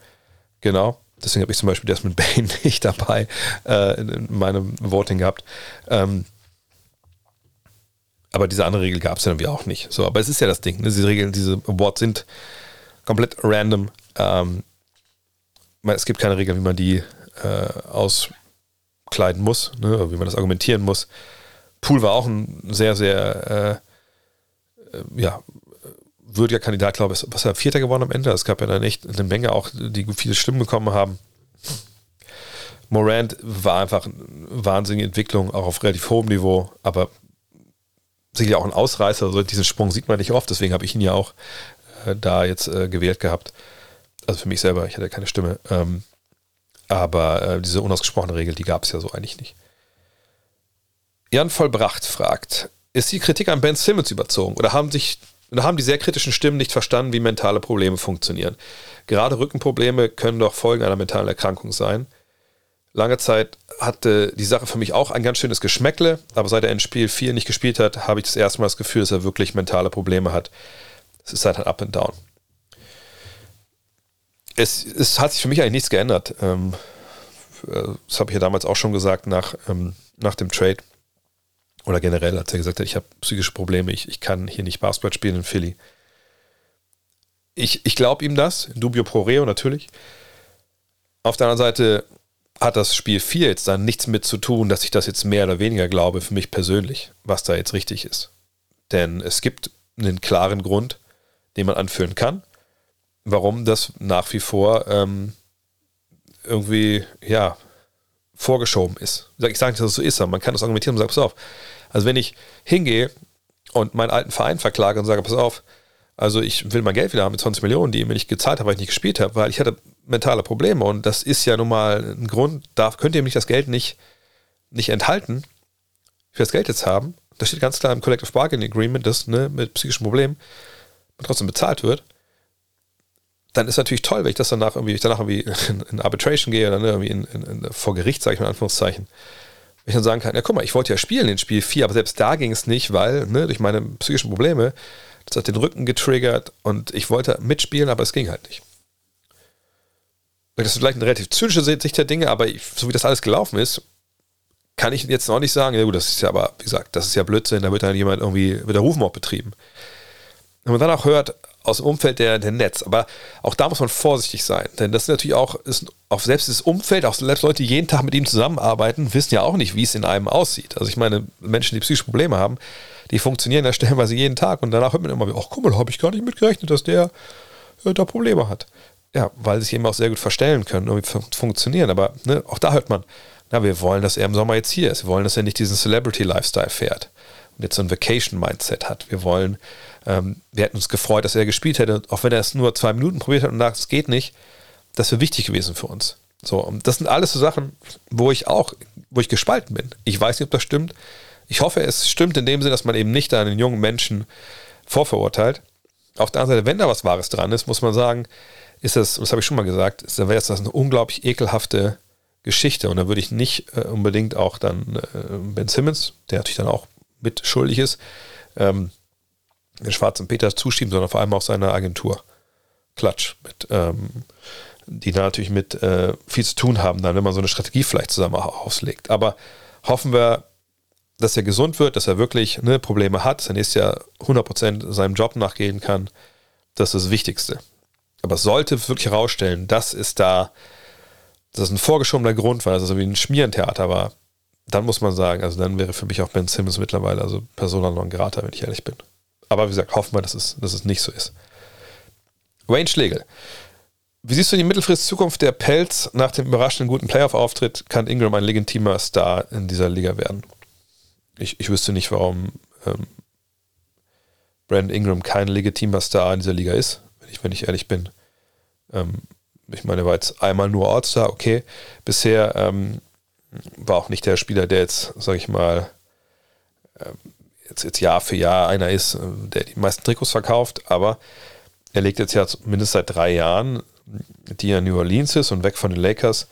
Genau. Deswegen habe ich zum Beispiel Desmond Bain nicht dabei äh, in meinem Voting gehabt. Ähm, aber diese andere Regel gab es ja irgendwie auch nicht. So, aber es ist ja das Ding. Ne? Diese Regeln, diese Awards sind komplett random. Ähm, es gibt keine Regeln, wie man die äh, auskleiden muss, ne? wie man das argumentieren muss. Pool war auch ein sehr, sehr äh, äh ja, würdiger Kandidat, glaube ich, was er Vierter geworden am Ende. Es gab ja dann echt eine Menge auch, die viele Stimmen bekommen haben. Morant war einfach eine wahnsinnige Entwicklung, auch auf relativ hohem Niveau, aber sicherlich auch ein Ausreißer. Also diesen Sprung sieht man nicht oft, deswegen habe ich ihn ja auch äh, da jetzt äh, gewählt gehabt. Also für mich selber, ich hatte keine Stimme. Ähm, aber äh, diese unausgesprochene Regel, die gab es ja so eigentlich nicht. Jan Vollbracht fragt, ist die Kritik an Ben Simmons überzogen oder haben sich und haben die sehr kritischen Stimmen nicht verstanden, wie mentale Probleme funktionieren. Gerade Rückenprobleme können doch Folgen einer mentalen Erkrankung sein. Lange Zeit hatte die Sache für mich auch ein ganz schönes Geschmäckle, aber seit er in Spiel 4 nicht gespielt hat, habe ich das erste Mal das Gefühl, dass er wirklich mentale Probleme hat. Es ist halt ein Up and Down. Es, es hat sich für mich eigentlich nichts geändert. Ähm, äh, das habe ich ja damals auch schon gesagt nach, ähm, nach dem Trade oder generell, als er gesagt hat, ich habe psychische Probleme, ich, ich kann hier nicht Basketball spielen in Philly. Ich, ich glaube ihm das, dubio pro reo natürlich. Auf der anderen Seite hat das Spiel 4 jetzt dann nichts mit zu tun, dass ich das jetzt mehr oder weniger glaube, für mich persönlich, was da jetzt richtig ist. Denn es gibt einen klaren Grund, den man anführen kann, warum das nach wie vor ähm, irgendwie, ja, vorgeschoben ist. Ich sage nicht, dass es so ist, aber man kann das argumentieren und sagen, pass auf. Also wenn ich hingehe und meinen alten Verein verklage und sage, pass auf, also ich will mein Geld wieder haben mit 20 Millionen, die ihr mir nicht gezahlt habt, weil ich nicht gespielt habe, weil ich hatte mentale Probleme und das ist ja nun mal ein Grund, da könnt ihr mich das Geld nicht, nicht enthalten. Ich will das Geld jetzt haben. Da steht ganz klar im Collective Bargaining Agreement, dass ne, mit psychischen Problemen man trotzdem bezahlt wird dann ist natürlich toll, wenn ich das danach irgendwie, ich danach irgendwie in, in Arbitration gehe oder ne, irgendwie in, in, vor Gericht, sage ich mal in Anführungszeichen. Wenn ich dann sagen kann, ja guck mal, ich wollte ja spielen in Spiel 4, aber selbst da ging es nicht, weil ne, durch meine psychischen Probleme, das hat den Rücken getriggert und ich wollte mitspielen, aber es ging halt nicht. Das ist vielleicht eine relativ zynische Sicht der Dinge, aber ich, so wie das alles gelaufen ist, kann ich jetzt noch nicht sagen, ja gut, das ist ja aber, wie gesagt, das ist ja Blödsinn, da wird dann jemand irgendwie, wird der Rufmord betrieben. Wenn man dann auch hört, aus dem Umfeld der, der Netz. Aber auch da muss man vorsichtig sein, denn das ist natürlich auch, ist auch selbst das Umfeld, auch selbst Leute, die jeden Tag mit ihm zusammenarbeiten, wissen ja auch nicht, wie es in einem aussieht. Also ich meine, Menschen, die psychische Probleme haben, die funktionieren ja stellenweise jeden Tag und danach hört man immer, ach guck mal, habe ich gar nicht mitgerechnet, dass der äh, da Probleme hat. Ja, weil sie sich eben auch sehr gut verstellen können und fun funktionieren. Aber ne, auch da hört man, na, wir wollen, dass er im Sommer jetzt hier ist. Wir wollen, dass er nicht diesen Celebrity-Lifestyle fährt und jetzt so ein Vacation-Mindset hat. Wir wollen, ähm, wir hätten uns gefreut, dass er gespielt hätte, auch wenn er es nur zwei Minuten probiert hat und sagt, es geht nicht. Das wäre wichtig gewesen für uns. So, und das sind alles so Sachen, wo ich auch, wo ich gespalten bin. Ich weiß nicht, ob das stimmt. Ich hoffe, es stimmt in dem Sinne, dass man eben nicht einen jungen Menschen vorverurteilt. Auf der anderen Seite, wenn da was Wahres dran ist, muss man sagen, ist das, das habe ich schon mal gesagt, ist, wäre das eine unglaublich ekelhafte Geschichte. Und da würde ich nicht äh, unbedingt auch dann äh, Ben Simmons, der natürlich dann auch mit schuldig ist, ähm, den schwarzen Peter zuschieben, sondern vor allem auch seine Agentur. Klatsch, mit, ähm, die da natürlich mit äh, viel zu tun haben, dann, wenn man so eine Strategie vielleicht zusammen auslegt. Aber hoffen wir, dass er gesund wird, dass er wirklich ne, Probleme hat, dass er nächstes Jahr 100% seinem Job nachgehen kann. Das ist das Wichtigste. Aber es sollte wirklich herausstellen, das ist da, das ist ein vorgeschobener Grund, weil es so wie ein Schmierentheater war. Dann muss man sagen, also dann wäre für mich auch Ben Simmons mittlerweile also Persona non grata, wenn ich ehrlich bin. Aber wie gesagt, hoffen wir, dass es, dass es nicht so ist. Wayne Schlegel. Wie siehst du die mittelfristige Zukunft der Pelz nach dem überraschenden guten Playoff-Auftritt? Kann Ingram ein legitimer Star in dieser Liga werden? Ich, ich wüsste nicht, warum ähm, Brandon Ingram kein legitimer Star in dieser Liga ist ich, wenn ich ehrlich bin. Ähm, ich meine, er war jetzt einmal nur All-Star, okay. Bisher ähm, war auch nicht der Spieler, der jetzt, sag ich mal, ähm, jetzt, jetzt Jahr für Jahr einer ist, äh, der die meisten Trikots verkauft, aber er legt jetzt ja mindestens seit drei Jahren, die er New Orleans ist und weg von den Lakers,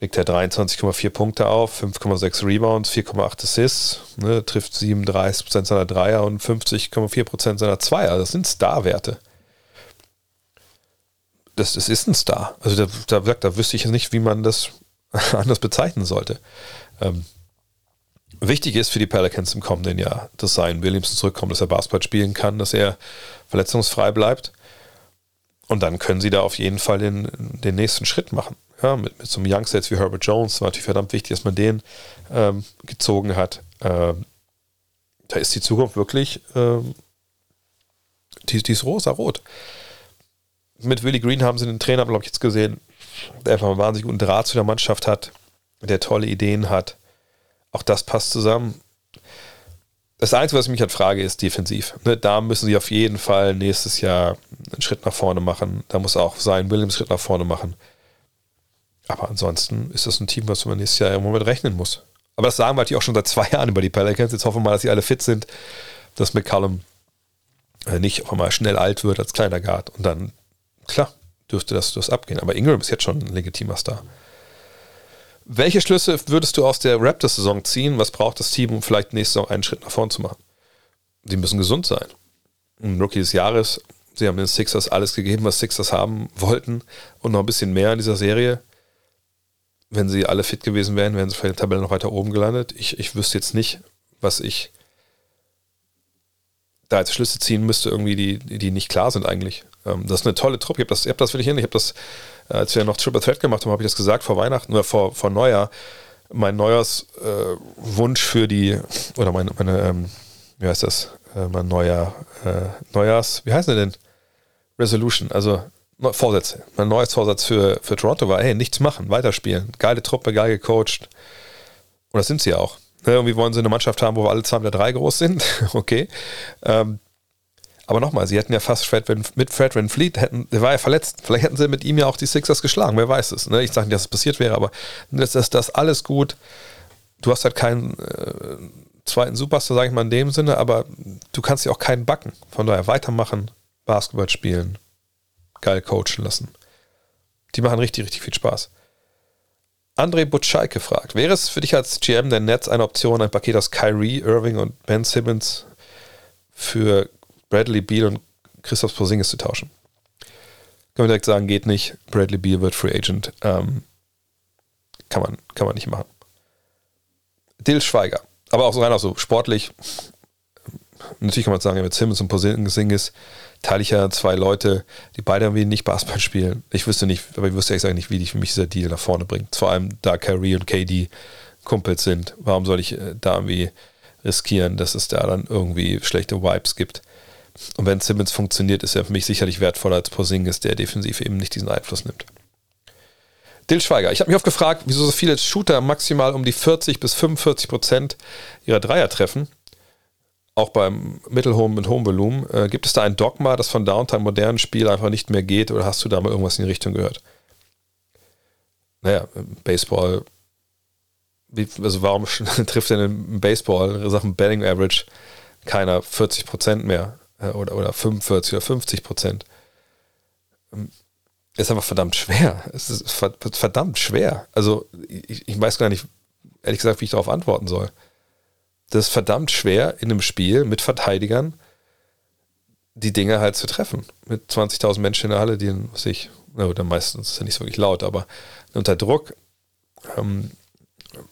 legt er 23,4 Punkte auf, 5,6 Rebounds, 4,8 Assists, ne, trifft 37% seiner Dreier und 50,4% seiner Zweier. Das sind Star-Werte das, das ist ein Star. Also da, da, da wüsste ich nicht, wie man das anders bezeichnen sollte. Ähm, wichtig ist für die Pelicans im kommenden Jahr, dass Zion Williamson zurückkommt, dass er Basketball spielen kann, dass er verletzungsfrei bleibt. Und dann können sie da auf jeden Fall den, den nächsten Schritt machen. Ja, mit, mit so einem Youngster wie Herbert Jones war natürlich verdammt wichtig, dass man den ähm, gezogen hat. Ähm, da ist die Zukunft wirklich, ähm, die, die ist rosa-rot mit Willie Green haben sie einen Trainer, glaube ich, jetzt gesehen, der einfach einen wahnsinnig guten Draht zu der Mannschaft hat, der tolle Ideen hat. Auch das passt zusammen. Das Einzige, was ich mich halt frage, ist defensiv. Ne, da müssen sie auf jeden Fall nächstes Jahr einen Schritt nach vorne machen. Da muss auch sein Williams Schritt nach vorne machen. Aber ansonsten ist das ein Team, was man nächstes Jahr im Moment rechnen muss. Aber das sagen wir natürlich auch schon seit zwei Jahren über die Pelicans. Jetzt hoffen wir mal, dass sie alle fit sind, dass McCallum äh, nicht auf einmal schnell alt wird als kleiner Guard und dann klar, dürfte das, das abgehen. Aber Ingram ist jetzt schon ein legitimer Star. Welche Schlüsse würdest du aus der Raptors-Saison ziehen? Was braucht das Team, um vielleicht nächste Saison einen Schritt nach vorn zu machen? Sie müssen gesund sein. Ein Rookie des Jahres, sie haben den Sixers alles gegeben, was Sixers haben wollten und noch ein bisschen mehr in dieser Serie. Wenn sie alle fit gewesen wären, wären sie vielleicht in der Tabelle noch weiter oben gelandet. Ich, ich wüsste jetzt nicht, was ich da als Schlüsse ziehen müsste, irgendwie, die, die nicht klar sind eigentlich. Ähm, das ist eine tolle Truppe. Ich habe das, hab das wirklich hin. Ich habe das, äh, als wir noch Triple Threat gemacht haben, habe ich das gesagt vor Weihnachten oder vor, vor Neujahr. Mein Neujahrswunsch äh, für die, oder meine, meine ähm, wie heißt das? Äh, mein neuer, äh, Neujahrs, wie heißt der denn? Resolution, also Vorsätze. Mein neues Vorsatz für, für Toronto war, hey, nichts machen, weiterspielen. Geile Truppe, geil gecoacht. Und das sind sie auch. Ne, irgendwie wollen sie eine Mannschaft haben, wo wir alle zwei oder drei groß sind. okay. Ähm, aber nochmal, sie hätten ja fast Fred Van, mit Fred Van Fleet, hätten, der war ja verletzt. Vielleicht hätten sie mit ihm ja auch die Sixers geschlagen, wer weiß es. Ne? Ich sage nicht, dass es passiert wäre, aber das ist das alles gut. Du hast halt keinen äh, zweiten Superstar, sage ich mal in dem Sinne, aber du kannst ja auch keinen backen. Von daher weitermachen, Basketball spielen, geil coachen lassen. Die machen richtig, richtig viel Spaß. André Butscheike fragt, wäre es für dich als GM der Netz eine Option, ein Paket aus Kyrie, Irving und Ben Simmons für Bradley Beal und Christoph Porzingis zu tauschen. Kann man direkt sagen, geht nicht. Bradley Beal wird Free Agent. Ähm, kann, man, kann man nicht machen. Dill Schweiger. Aber auch so rein auch so sportlich. natürlich kann man sagen, mit Simmons und Porzingis teile ich ja zwei Leute, die beide irgendwie nicht Basketball spielen. Ich wüsste nicht, aber ich wüsste ehrlich nicht, wie für mich dieser Deal nach vorne bringt. Vor allem, da Kyrie und KD Kumpels sind. Warum soll ich äh, da irgendwie riskieren, dass es da dann irgendwie schlechte Vibes gibt? Und wenn Simmons funktioniert, ist er für mich sicherlich wertvoller als Porzingis, der defensiv eben nicht diesen Einfluss nimmt. Dill Schweiger, ich habe mich oft gefragt, wieso so viele Shooter maximal um die 40 bis 45 Prozent ihrer Dreier treffen auch beim Mittelhome und Homevolumen. Äh, gibt es da ein Dogma, das von Downtime modernen Spiel einfach nicht mehr geht oder hast du da mal irgendwas in die Richtung gehört? Naja, Baseball, wie, also warum trifft denn im Baseball in Sachen Betting Average keiner 40 Prozent mehr oder, oder 45 oder 50 Prozent? Ähm, ist einfach verdammt schwer. Es ist verdammt schwer. Also ich, ich weiß gar nicht, ehrlich gesagt, wie ich darauf antworten soll das ist verdammt schwer in einem Spiel mit Verteidigern die Dinge halt zu treffen. Mit 20.000 Menschen in der Halle, die sich, gut, meistens ist ja nicht so wirklich laut, aber unter Druck, ähm,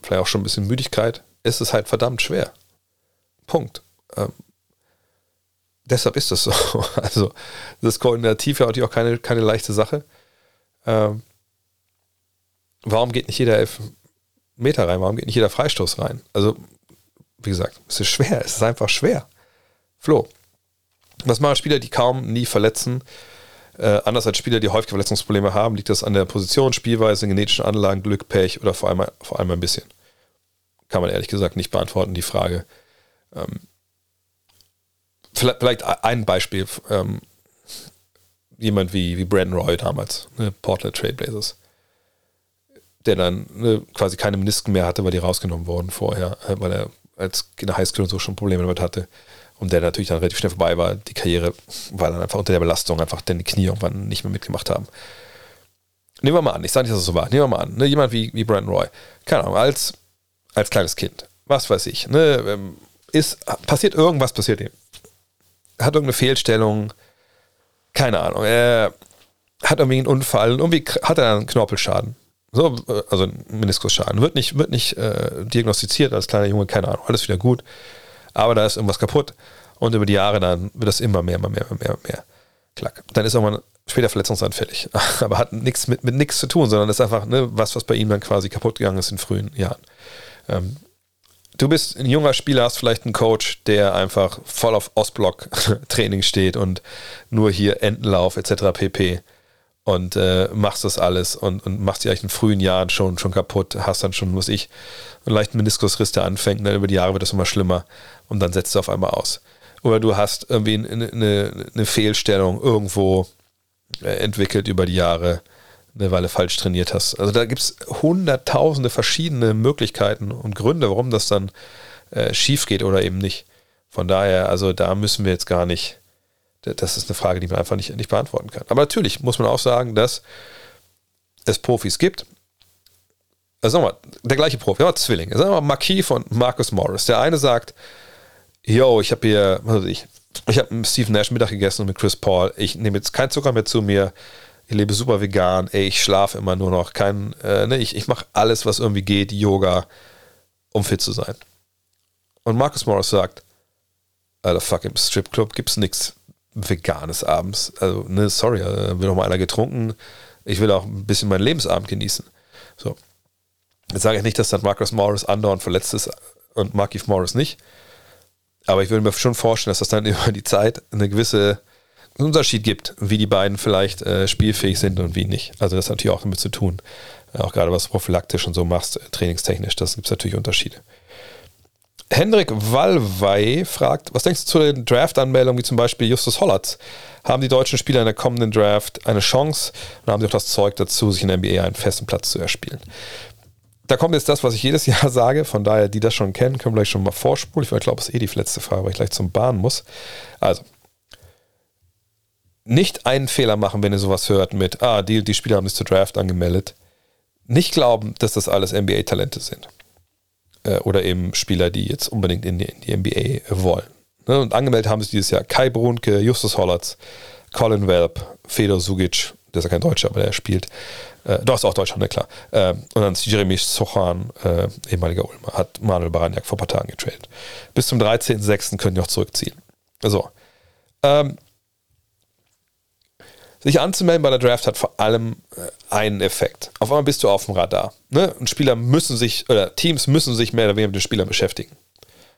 vielleicht auch schon ein bisschen Müdigkeit, ist es halt verdammt schwer. Punkt. Ähm, deshalb ist das so. Also, das ist koordinativ ja auch keine, keine leichte Sache. Ähm, warum geht nicht jeder elf Meter rein? Warum geht nicht jeder Freistoß rein? Also, wie gesagt, es ist schwer, es ist einfach schwer. Flo, was machen Spieler, die kaum nie verletzen? Äh, anders als Spieler, die häufige Verletzungsprobleme haben, liegt das an der Position, Spielweise, genetischen Anlagen, Glück, Pech oder vor allem, vor allem ein bisschen? Kann man ehrlich gesagt nicht beantworten, die Frage. Ähm, vielleicht, vielleicht, ein Beispiel. Ähm, jemand wie, wie Brandon Roy damals, ne, Portland Trailblazers, der dann ne, quasi keine Menisken mehr hatte, weil die rausgenommen wurden vorher, äh, weil er als in der Highschool und so schon Probleme damit hatte. Und der natürlich dann relativ schnell vorbei war, die Karriere, weil dann einfach unter der Belastung einfach denn die Knie irgendwann nicht mehr mitgemacht haben. Nehmen wir mal an, ich sage nicht, dass es so war, nehmen wir mal an, ne, jemand wie, wie Brandon Roy, keine Ahnung, als, als kleines Kind, was weiß ich, ne, ähm, ist, passiert irgendwas, passiert ihm. Hat irgendeine Fehlstellung, keine Ahnung, er hat irgendwie einen Unfall, irgendwie hat er einen Knorpelschaden. So, äh, also Meniskusschaden. Wird nicht, wird nicht äh, diagnostiziert als kleiner Junge, keine Ahnung, alles wieder gut. Aber da ist irgendwas kaputt. Und über die Jahre dann wird das immer mehr, immer mehr, immer mehr, immer mehr. Klack. Dann ist irgendwann später verletzungsanfällig. Aber hat nichts mit, mit nichts zu tun, sondern ist einfach ne, was, was bei ihm dann quasi kaputt gegangen ist in frühen Jahren. Ähm, du bist ein junger Spieler, hast vielleicht einen Coach, der einfach voll auf Ostblock-Training steht und nur hier Entenlauf etc. pp und äh, machst das alles und, und machst die eigentlich in frühen Jahren schon, schon kaputt, hast dann schon, muss ich, einen leichten Meniskusriss, der anfängt, dann über die Jahre wird das immer schlimmer und dann setzt du auf einmal aus. Oder du hast irgendwie eine, eine, eine Fehlstellung irgendwo äh, entwickelt über die Jahre, eine Weile falsch trainiert hast. Also da gibt es hunderttausende verschiedene Möglichkeiten und Gründe, warum das dann äh, schief geht oder eben nicht. Von daher, also da müssen wir jetzt gar nicht das ist eine Frage, die man einfach nicht, nicht beantworten kann. Aber natürlich muss man auch sagen, dass es Profis gibt. Also sagen wir mal, der gleiche Profi, ja, Zwillinge. Sagen wir mal Marquis von Marcus Morris. Der eine sagt, yo, ich habe hier, was weiß ich, ich habe mit Steve Nash Mittag gegessen und mit Chris Paul. Ich nehme jetzt keinen Zucker mehr zu mir. Ich lebe super vegan. Ey, ich schlafe immer nur noch. Kein, äh, ne, ich, ich mache alles, was irgendwie geht, Yoga, um fit zu sein. Und Marcus Morris sagt, Alter, fuck, im Stripclub gibt's nichts Veganes abends. Also, ne, sorry, äh, will noch mal einer getrunken. Ich will auch ein bisschen meinen Lebensabend genießen. So. Jetzt sage ich nicht, dass dann Marcus Morris andauernd verletzt ist und Markif Morris nicht. Aber ich würde mir schon vorstellen, dass das dann über die Zeit eine gewisse Unterschied gibt, wie die beiden vielleicht äh, spielfähig sind und wie nicht. Also das hat natürlich auch damit zu tun. Auch gerade was du prophylaktisch und so machst, äh, trainingstechnisch, das gibt es natürlich Unterschiede. Hendrik Wallwey fragt, was denkst du zu den Draft-Anmeldungen wie zum Beispiel Justus Hollatz? Haben die deutschen Spieler in der kommenden Draft eine Chance und haben sie auch das Zeug dazu, sich in der NBA einen festen Platz zu erspielen? Da kommt jetzt das, was ich jedes Jahr sage, von daher, die das schon kennen, können wir gleich schon mal vorspulen. Ich glaube, es ist eh die letzte Frage, weil ich gleich zum Bahn muss. Also, nicht einen Fehler machen, wenn ihr sowas hört mit, ah, die, die Spieler haben sich zur Draft angemeldet. Nicht glauben, dass das alles NBA-Talente sind. Äh, oder eben Spieler, die jetzt unbedingt in die, in die NBA wollen. Ne? Und angemeldet haben sich dieses Jahr Kai Brunke, Justus Hollatz, Colin Welp, Fedor Sugic, der ist ja kein Deutscher, aber der spielt, äh, doch ist auch Deutscher, ne, klar. Äh, und dann Jeremy Sochan, äh, ehemaliger Ulmer, hat Manuel Baraniak vor ein paar Tagen getradet. Bis zum 13.06. können die auch zurückziehen. So. Ähm, sich anzumelden bei der Draft hat vor allem äh, einen Effekt. Auf einmal bist du auf dem Radar. Ne? Und Spieler müssen sich, oder Teams müssen sich mehr oder weniger mit den Spielern beschäftigen.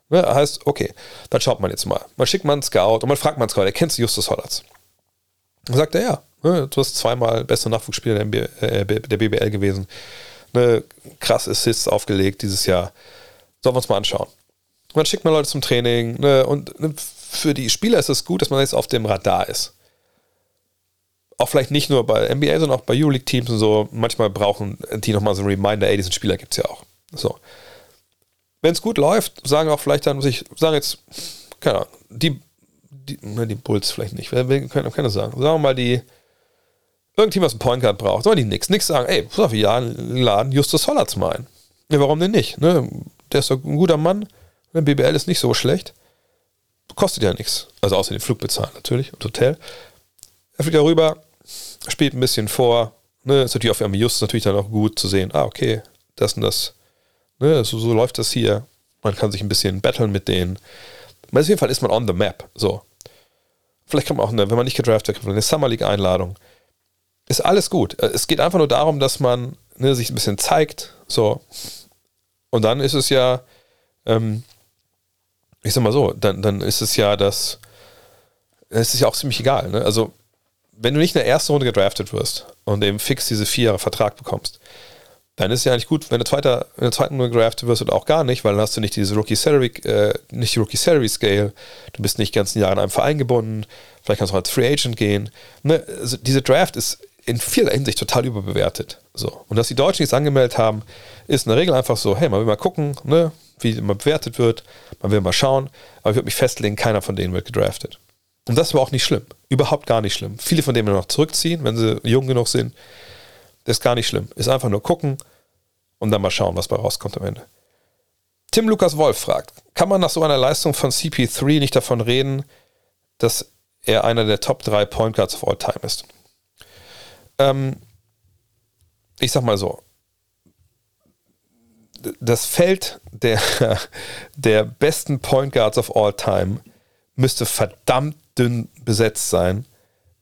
Ne? Heißt, okay, dann schaut man jetzt mal. Man schickt mal einen Scout und man fragt mal einen Scout, er kennt Justus Hollatz. Dann sagt er, ja, ne? du hast zweimal bester Nachwuchsspieler der, äh, der BBL gewesen. Ne? Krass Assists aufgelegt dieses Jahr. Sollen wir uns mal anschauen. Dann schickt man Leute zum Training. Ne? Und ne, für die Spieler ist es gut, dass man jetzt auf dem Radar ist auch vielleicht nicht nur bei NBA, sondern auch bei Euroleague-Teams und so, manchmal brauchen die nochmal so ein Reminder, ey, diesen Spieler gibt es ja auch. So. Wenn es gut läuft, sagen auch vielleicht dann, ich sagen jetzt, keine Ahnung, die, die, ne, die Bulls vielleicht nicht, wir können keine sagen. Sagen wir mal, die, irgendjemand, was einen Point Guard braucht, sollen die nix, nix sagen, ey, pass auf, ja, laden Justus Hollatz mal ein. Ja, warum denn nicht? Ne? Der ist doch ein guter Mann, der BBL ist nicht so schlecht, kostet ja nichts. Also außer den Flug bezahlen natürlich und Hotel. Er fliegt darüber, spielt ein bisschen vor. Ne, ist natürlich auf einmal just natürlich dann auch gut zu sehen, ah, okay, das und das. Ne, so, so läuft das hier. Man kann sich ein bisschen battlen mit denen. Aber auf jeden Fall ist man on the map. So. Vielleicht kann man auch, eine, wenn man nicht gedraftet wird, eine Summer League-Einladung. Ist alles gut. Es geht einfach nur darum, dass man ne, sich ein bisschen zeigt. So. Und dann ist es ja, ähm, ich sag mal so, dann, dann ist es ja das, es ist ja auch ziemlich egal. Ne? Also wenn du nicht in der ersten Runde gedraftet wirst und eben fix diese vier Jahre Vertrag bekommst, dann ist es ja eigentlich gut, wenn du zweiter, in der zweiten Runde gedraftet wirst oder auch gar nicht, weil dann hast du nicht diese Rookie Salary, äh, nicht die Rookie Salary Scale, du bist nicht ganzen Jahre in einem Verein gebunden, vielleicht kannst du auch als Free Agent gehen. Ne? Also diese Draft ist in vieler Hinsicht total überbewertet. So. Und dass die Deutschen jetzt angemeldet haben, ist in der Regel einfach so, hey, man will mal gucken, ne, wie immer bewertet wird, man will mal schauen, aber ich würde mich festlegen, keiner von denen wird gedraftet. Und das war auch nicht schlimm. Überhaupt gar nicht schlimm. Viele von denen noch zurückziehen, wenn sie jung genug sind. Das ist gar nicht schlimm. Ist einfach nur gucken und dann mal schauen, was bei rauskommt am Ende. Tim Lukas Wolf fragt: Kann man nach so einer Leistung von CP3 nicht davon reden, dass er einer der Top 3 Point Guards of all time ist? Ähm, ich sag mal so: Das Feld der, der besten Point Guards of all time müsste verdammt dünn besetzt sein,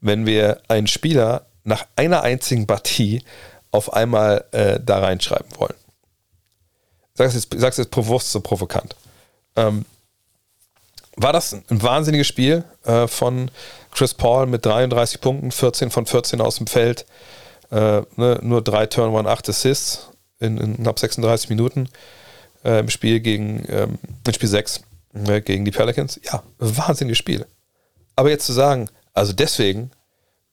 wenn wir einen Spieler nach einer einzigen Partie auf einmal äh, da reinschreiben wollen. Es jetzt, sag's jetzt bewusst so provokant. Ähm, war das ein wahnsinniges Spiel äh, von Chris Paul mit 33 Punkten, 14 von 14 aus dem Feld, äh, ne, nur drei Turn, 8 Assists in, in, knapp 36 Minuten äh, im Spiel gegen, ähm, in Spiel 6 ne, gegen die Pelicans. Ja, wahnsinniges Spiel. Aber jetzt zu sagen, also deswegen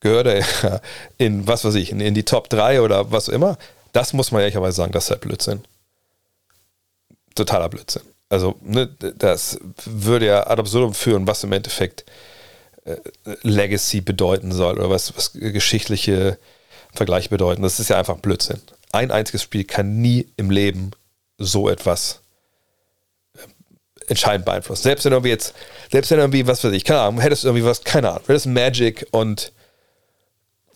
gehört er in, was weiß ich, in, in die Top 3 oder was immer, das muss man ehrlicherweise sagen, das ist halt Blödsinn. Totaler Blödsinn. Also, ne, das würde ja ad absurdum führen, was im Endeffekt äh, Legacy bedeuten soll oder was, was geschichtliche Vergleiche bedeuten. Das ist ja einfach Blödsinn. Ein einziges Spiel kann nie im Leben so etwas entscheidend beeinflusst. Selbst wenn irgendwie jetzt, selbst wenn irgendwie, was weiß ich, keine Ahnung, hättest du irgendwie was, keine Ahnung, hättest Magic und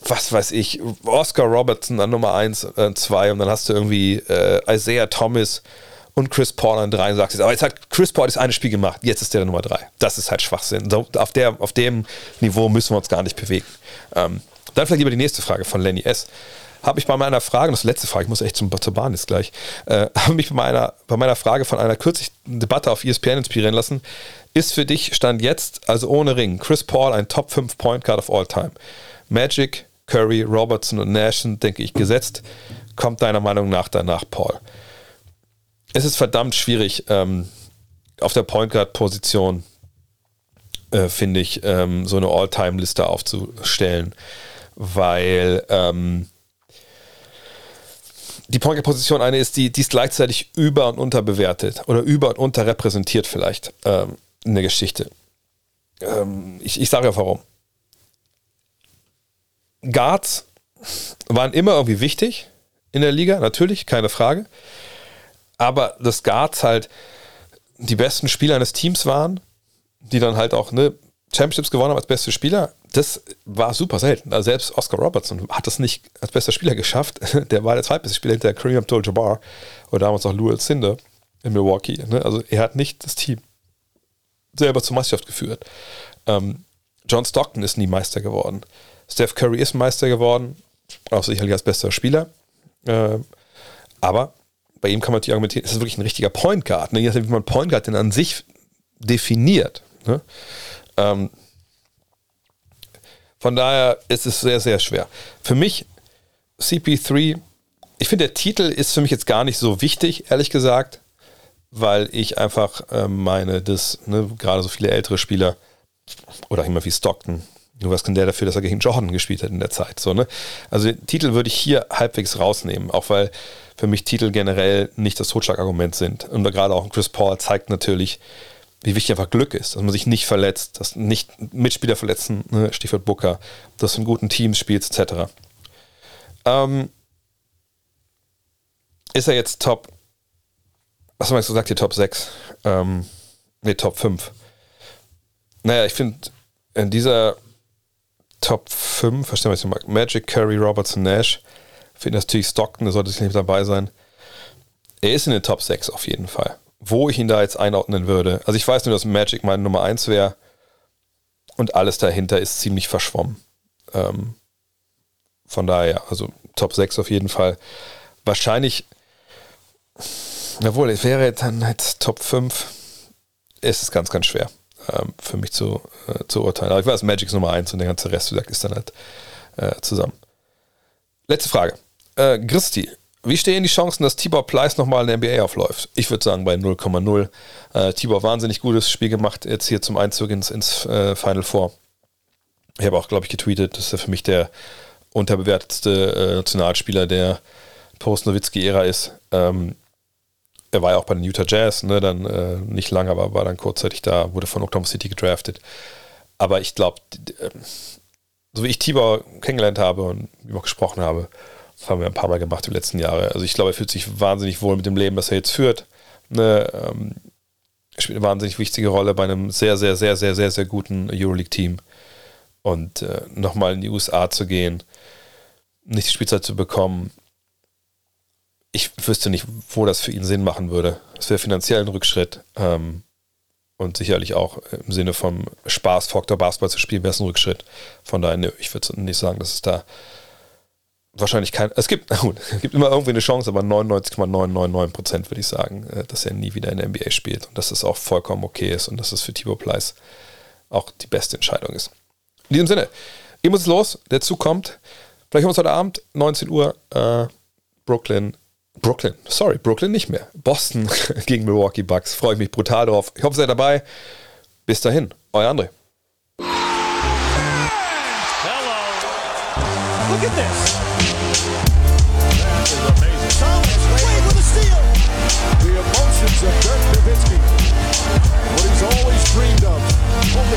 was weiß ich, Oscar Robertson an Nummer 1 und 2 und dann hast du irgendwie äh, Isaiah Thomas und Chris Paul an 3 und sagst jetzt, aber jetzt hat Chris Paul das eine Spiel gemacht, jetzt ist der Nummer 3. Das ist halt Schwachsinn. So, auf, der, auf dem Niveau müssen wir uns gar nicht bewegen. Ähm, dann vielleicht lieber die nächste Frage von Lenny S habe ich bei meiner Frage, das letzte Frage, ich muss echt zum, zur Bahn jetzt gleich, äh, habe mich bei meiner, bei meiner Frage von einer kürzlichen Debatte auf ESPN inspirieren lassen. Ist für dich Stand jetzt, also ohne Ring, Chris Paul ein Top 5 Point Guard of all time? Magic, Curry, Robertson und Nash sind, denke ich, gesetzt. Kommt deiner Meinung nach danach Paul? Es ist verdammt schwierig, ähm, auf der Point Guard-Position, äh, finde ich, ähm, so eine All-Time-Liste aufzustellen, weil ähm, die Point-Position eine ist, die, die ist gleichzeitig über- und unterbewertet oder über- und unterrepräsentiert vielleicht ähm, in der Geschichte. Ähm, ich, ich sage ja warum. Guards waren immer irgendwie wichtig in der Liga, natürlich, keine Frage. Aber dass Guards halt die besten Spieler eines Teams waren, die dann halt auch ne, Championships gewonnen haben als bester Spieler, das war super selten. Also selbst Oscar Robertson hat das nicht als bester Spieler geschafft. Der war der zweitbeste Spieler hinter Kareem Abdul-Jabbar oder damals auch Louis Cinder in Milwaukee. Ne? Also er hat nicht das Team selber zur Meisterschaft geführt. Ähm, John Stockton ist nie Meister geworden. Steph Curry ist Meister geworden, auch sicherlich als bester Spieler. Äh, aber bei ihm kann man natürlich argumentieren, ist wirklich ein richtiger Point Guard? Ne? Je nachdem, wie man Point Guard denn an sich definiert. Ne? Ähm, von daher ist es sehr, sehr schwer. Für mich, CP3, ich finde, der Titel ist für mich jetzt gar nicht so wichtig, ehrlich gesagt, weil ich einfach äh, meine, dass ne, gerade so viele ältere Spieler oder immer wie Stockton, nur was kann der dafür, dass er gegen Jordan gespielt hat in der Zeit. So, ne? Also den Titel würde ich hier halbwegs rausnehmen, auch weil für mich Titel generell nicht das Totschlagargument sind. Und gerade auch Chris Paul zeigt natürlich, wie wichtig einfach Glück ist, dass man sich nicht verletzt, dass nicht Mitspieler verletzen, ne, Stichwort Booker, dass du in guten Teams spielst, etc. Ähm, ist er jetzt Top, was haben wir jetzt gesagt, hier Top 6? Ähm, ne, Top 5. Naja, ich finde, in dieser Top 5, verstehen wir jetzt mal, Magic, Curry, Robertson, Nash, finde natürlich Stockton, der sollte sicherlich dabei sein. Er ist in den Top 6 auf jeden Fall wo ich ihn da jetzt einordnen würde. Also ich weiß nur, dass Magic meine Nummer 1 wäre und alles dahinter ist ziemlich verschwommen. Ähm, von daher, also Top 6 auf jeden Fall. Wahrscheinlich, jawohl, es wäre dann halt Top 5. Es ist ganz, ganz schwer ähm, für mich zu, äh, zu urteilen. Aber ich weiß, Magic ist Nummer 1 und der ganze Rest, wie gesagt, ist dann halt äh, zusammen. Letzte Frage. Äh, Christi, wie stehen die Chancen, dass Tibor Pleiss nochmal in der NBA aufläuft? Ich würde sagen bei 0,0. Äh, Tibor wahnsinnig gutes Spiel gemacht, jetzt hier zum Einzug ins, ins äh, Final Four. Ich habe auch, glaube ich, getweetet, dass er für mich der unterbewertetste äh, Nationalspieler der Post-Nowitzki-Ära ist. Ähm, er war ja auch bei den Utah Jazz, ne, dann äh, nicht lange, aber war dann kurzzeitig da, wurde von Oklahoma City gedraftet. Aber ich glaube, äh, so wie ich Tibor kennengelernt habe und auch gesprochen habe, das haben wir ein paar Mal gemacht die letzten Jahre. Also ich glaube, er fühlt sich wahnsinnig wohl mit dem Leben, das er jetzt führt. Ne, ähm, spielt eine wahnsinnig wichtige Rolle bei einem sehr, sehr, sehr, sehr, sehr, sehr guten Euroleague-Team. Und äh, nochmal in die USA zu gehen, nicht die Spielzeit zu bekommen, ich wüsste nicht, wo das für ihn Sinn machen würde. Es wäre finanziell ein Rückschritt ähm, und sicherlich auch im Sinne vom Spaßfaktor Basketball zu spielen, wäre es ein Rückschritt. Von daher, ich würde nicht sagen, dass es da wahrscheinlich kein. Es gibt, gut, es gibt immer irgendwie eine Chance, aber 99,999 Prozent würde ich sagen, äh, dass er nie wieder in der NBA spielt und dass es auch vollkommen okay ist und dass es für Thibaut Pleiss auch die beste Entscheidung ist. In diesem Sinne, ich muss los, der Zug kommt. Vielleicht haben wir uns heute Abend, 19 Uhr, äh, Brooklyn. Brooklyn, sorry, Brooklyn nicht mehr. Boston gegen Milwaukee Bucks. Freue ich mich brutal drauf. Ich hoffe, ihr seid dabei. Bis dahin, euer André. Hello. Look at this.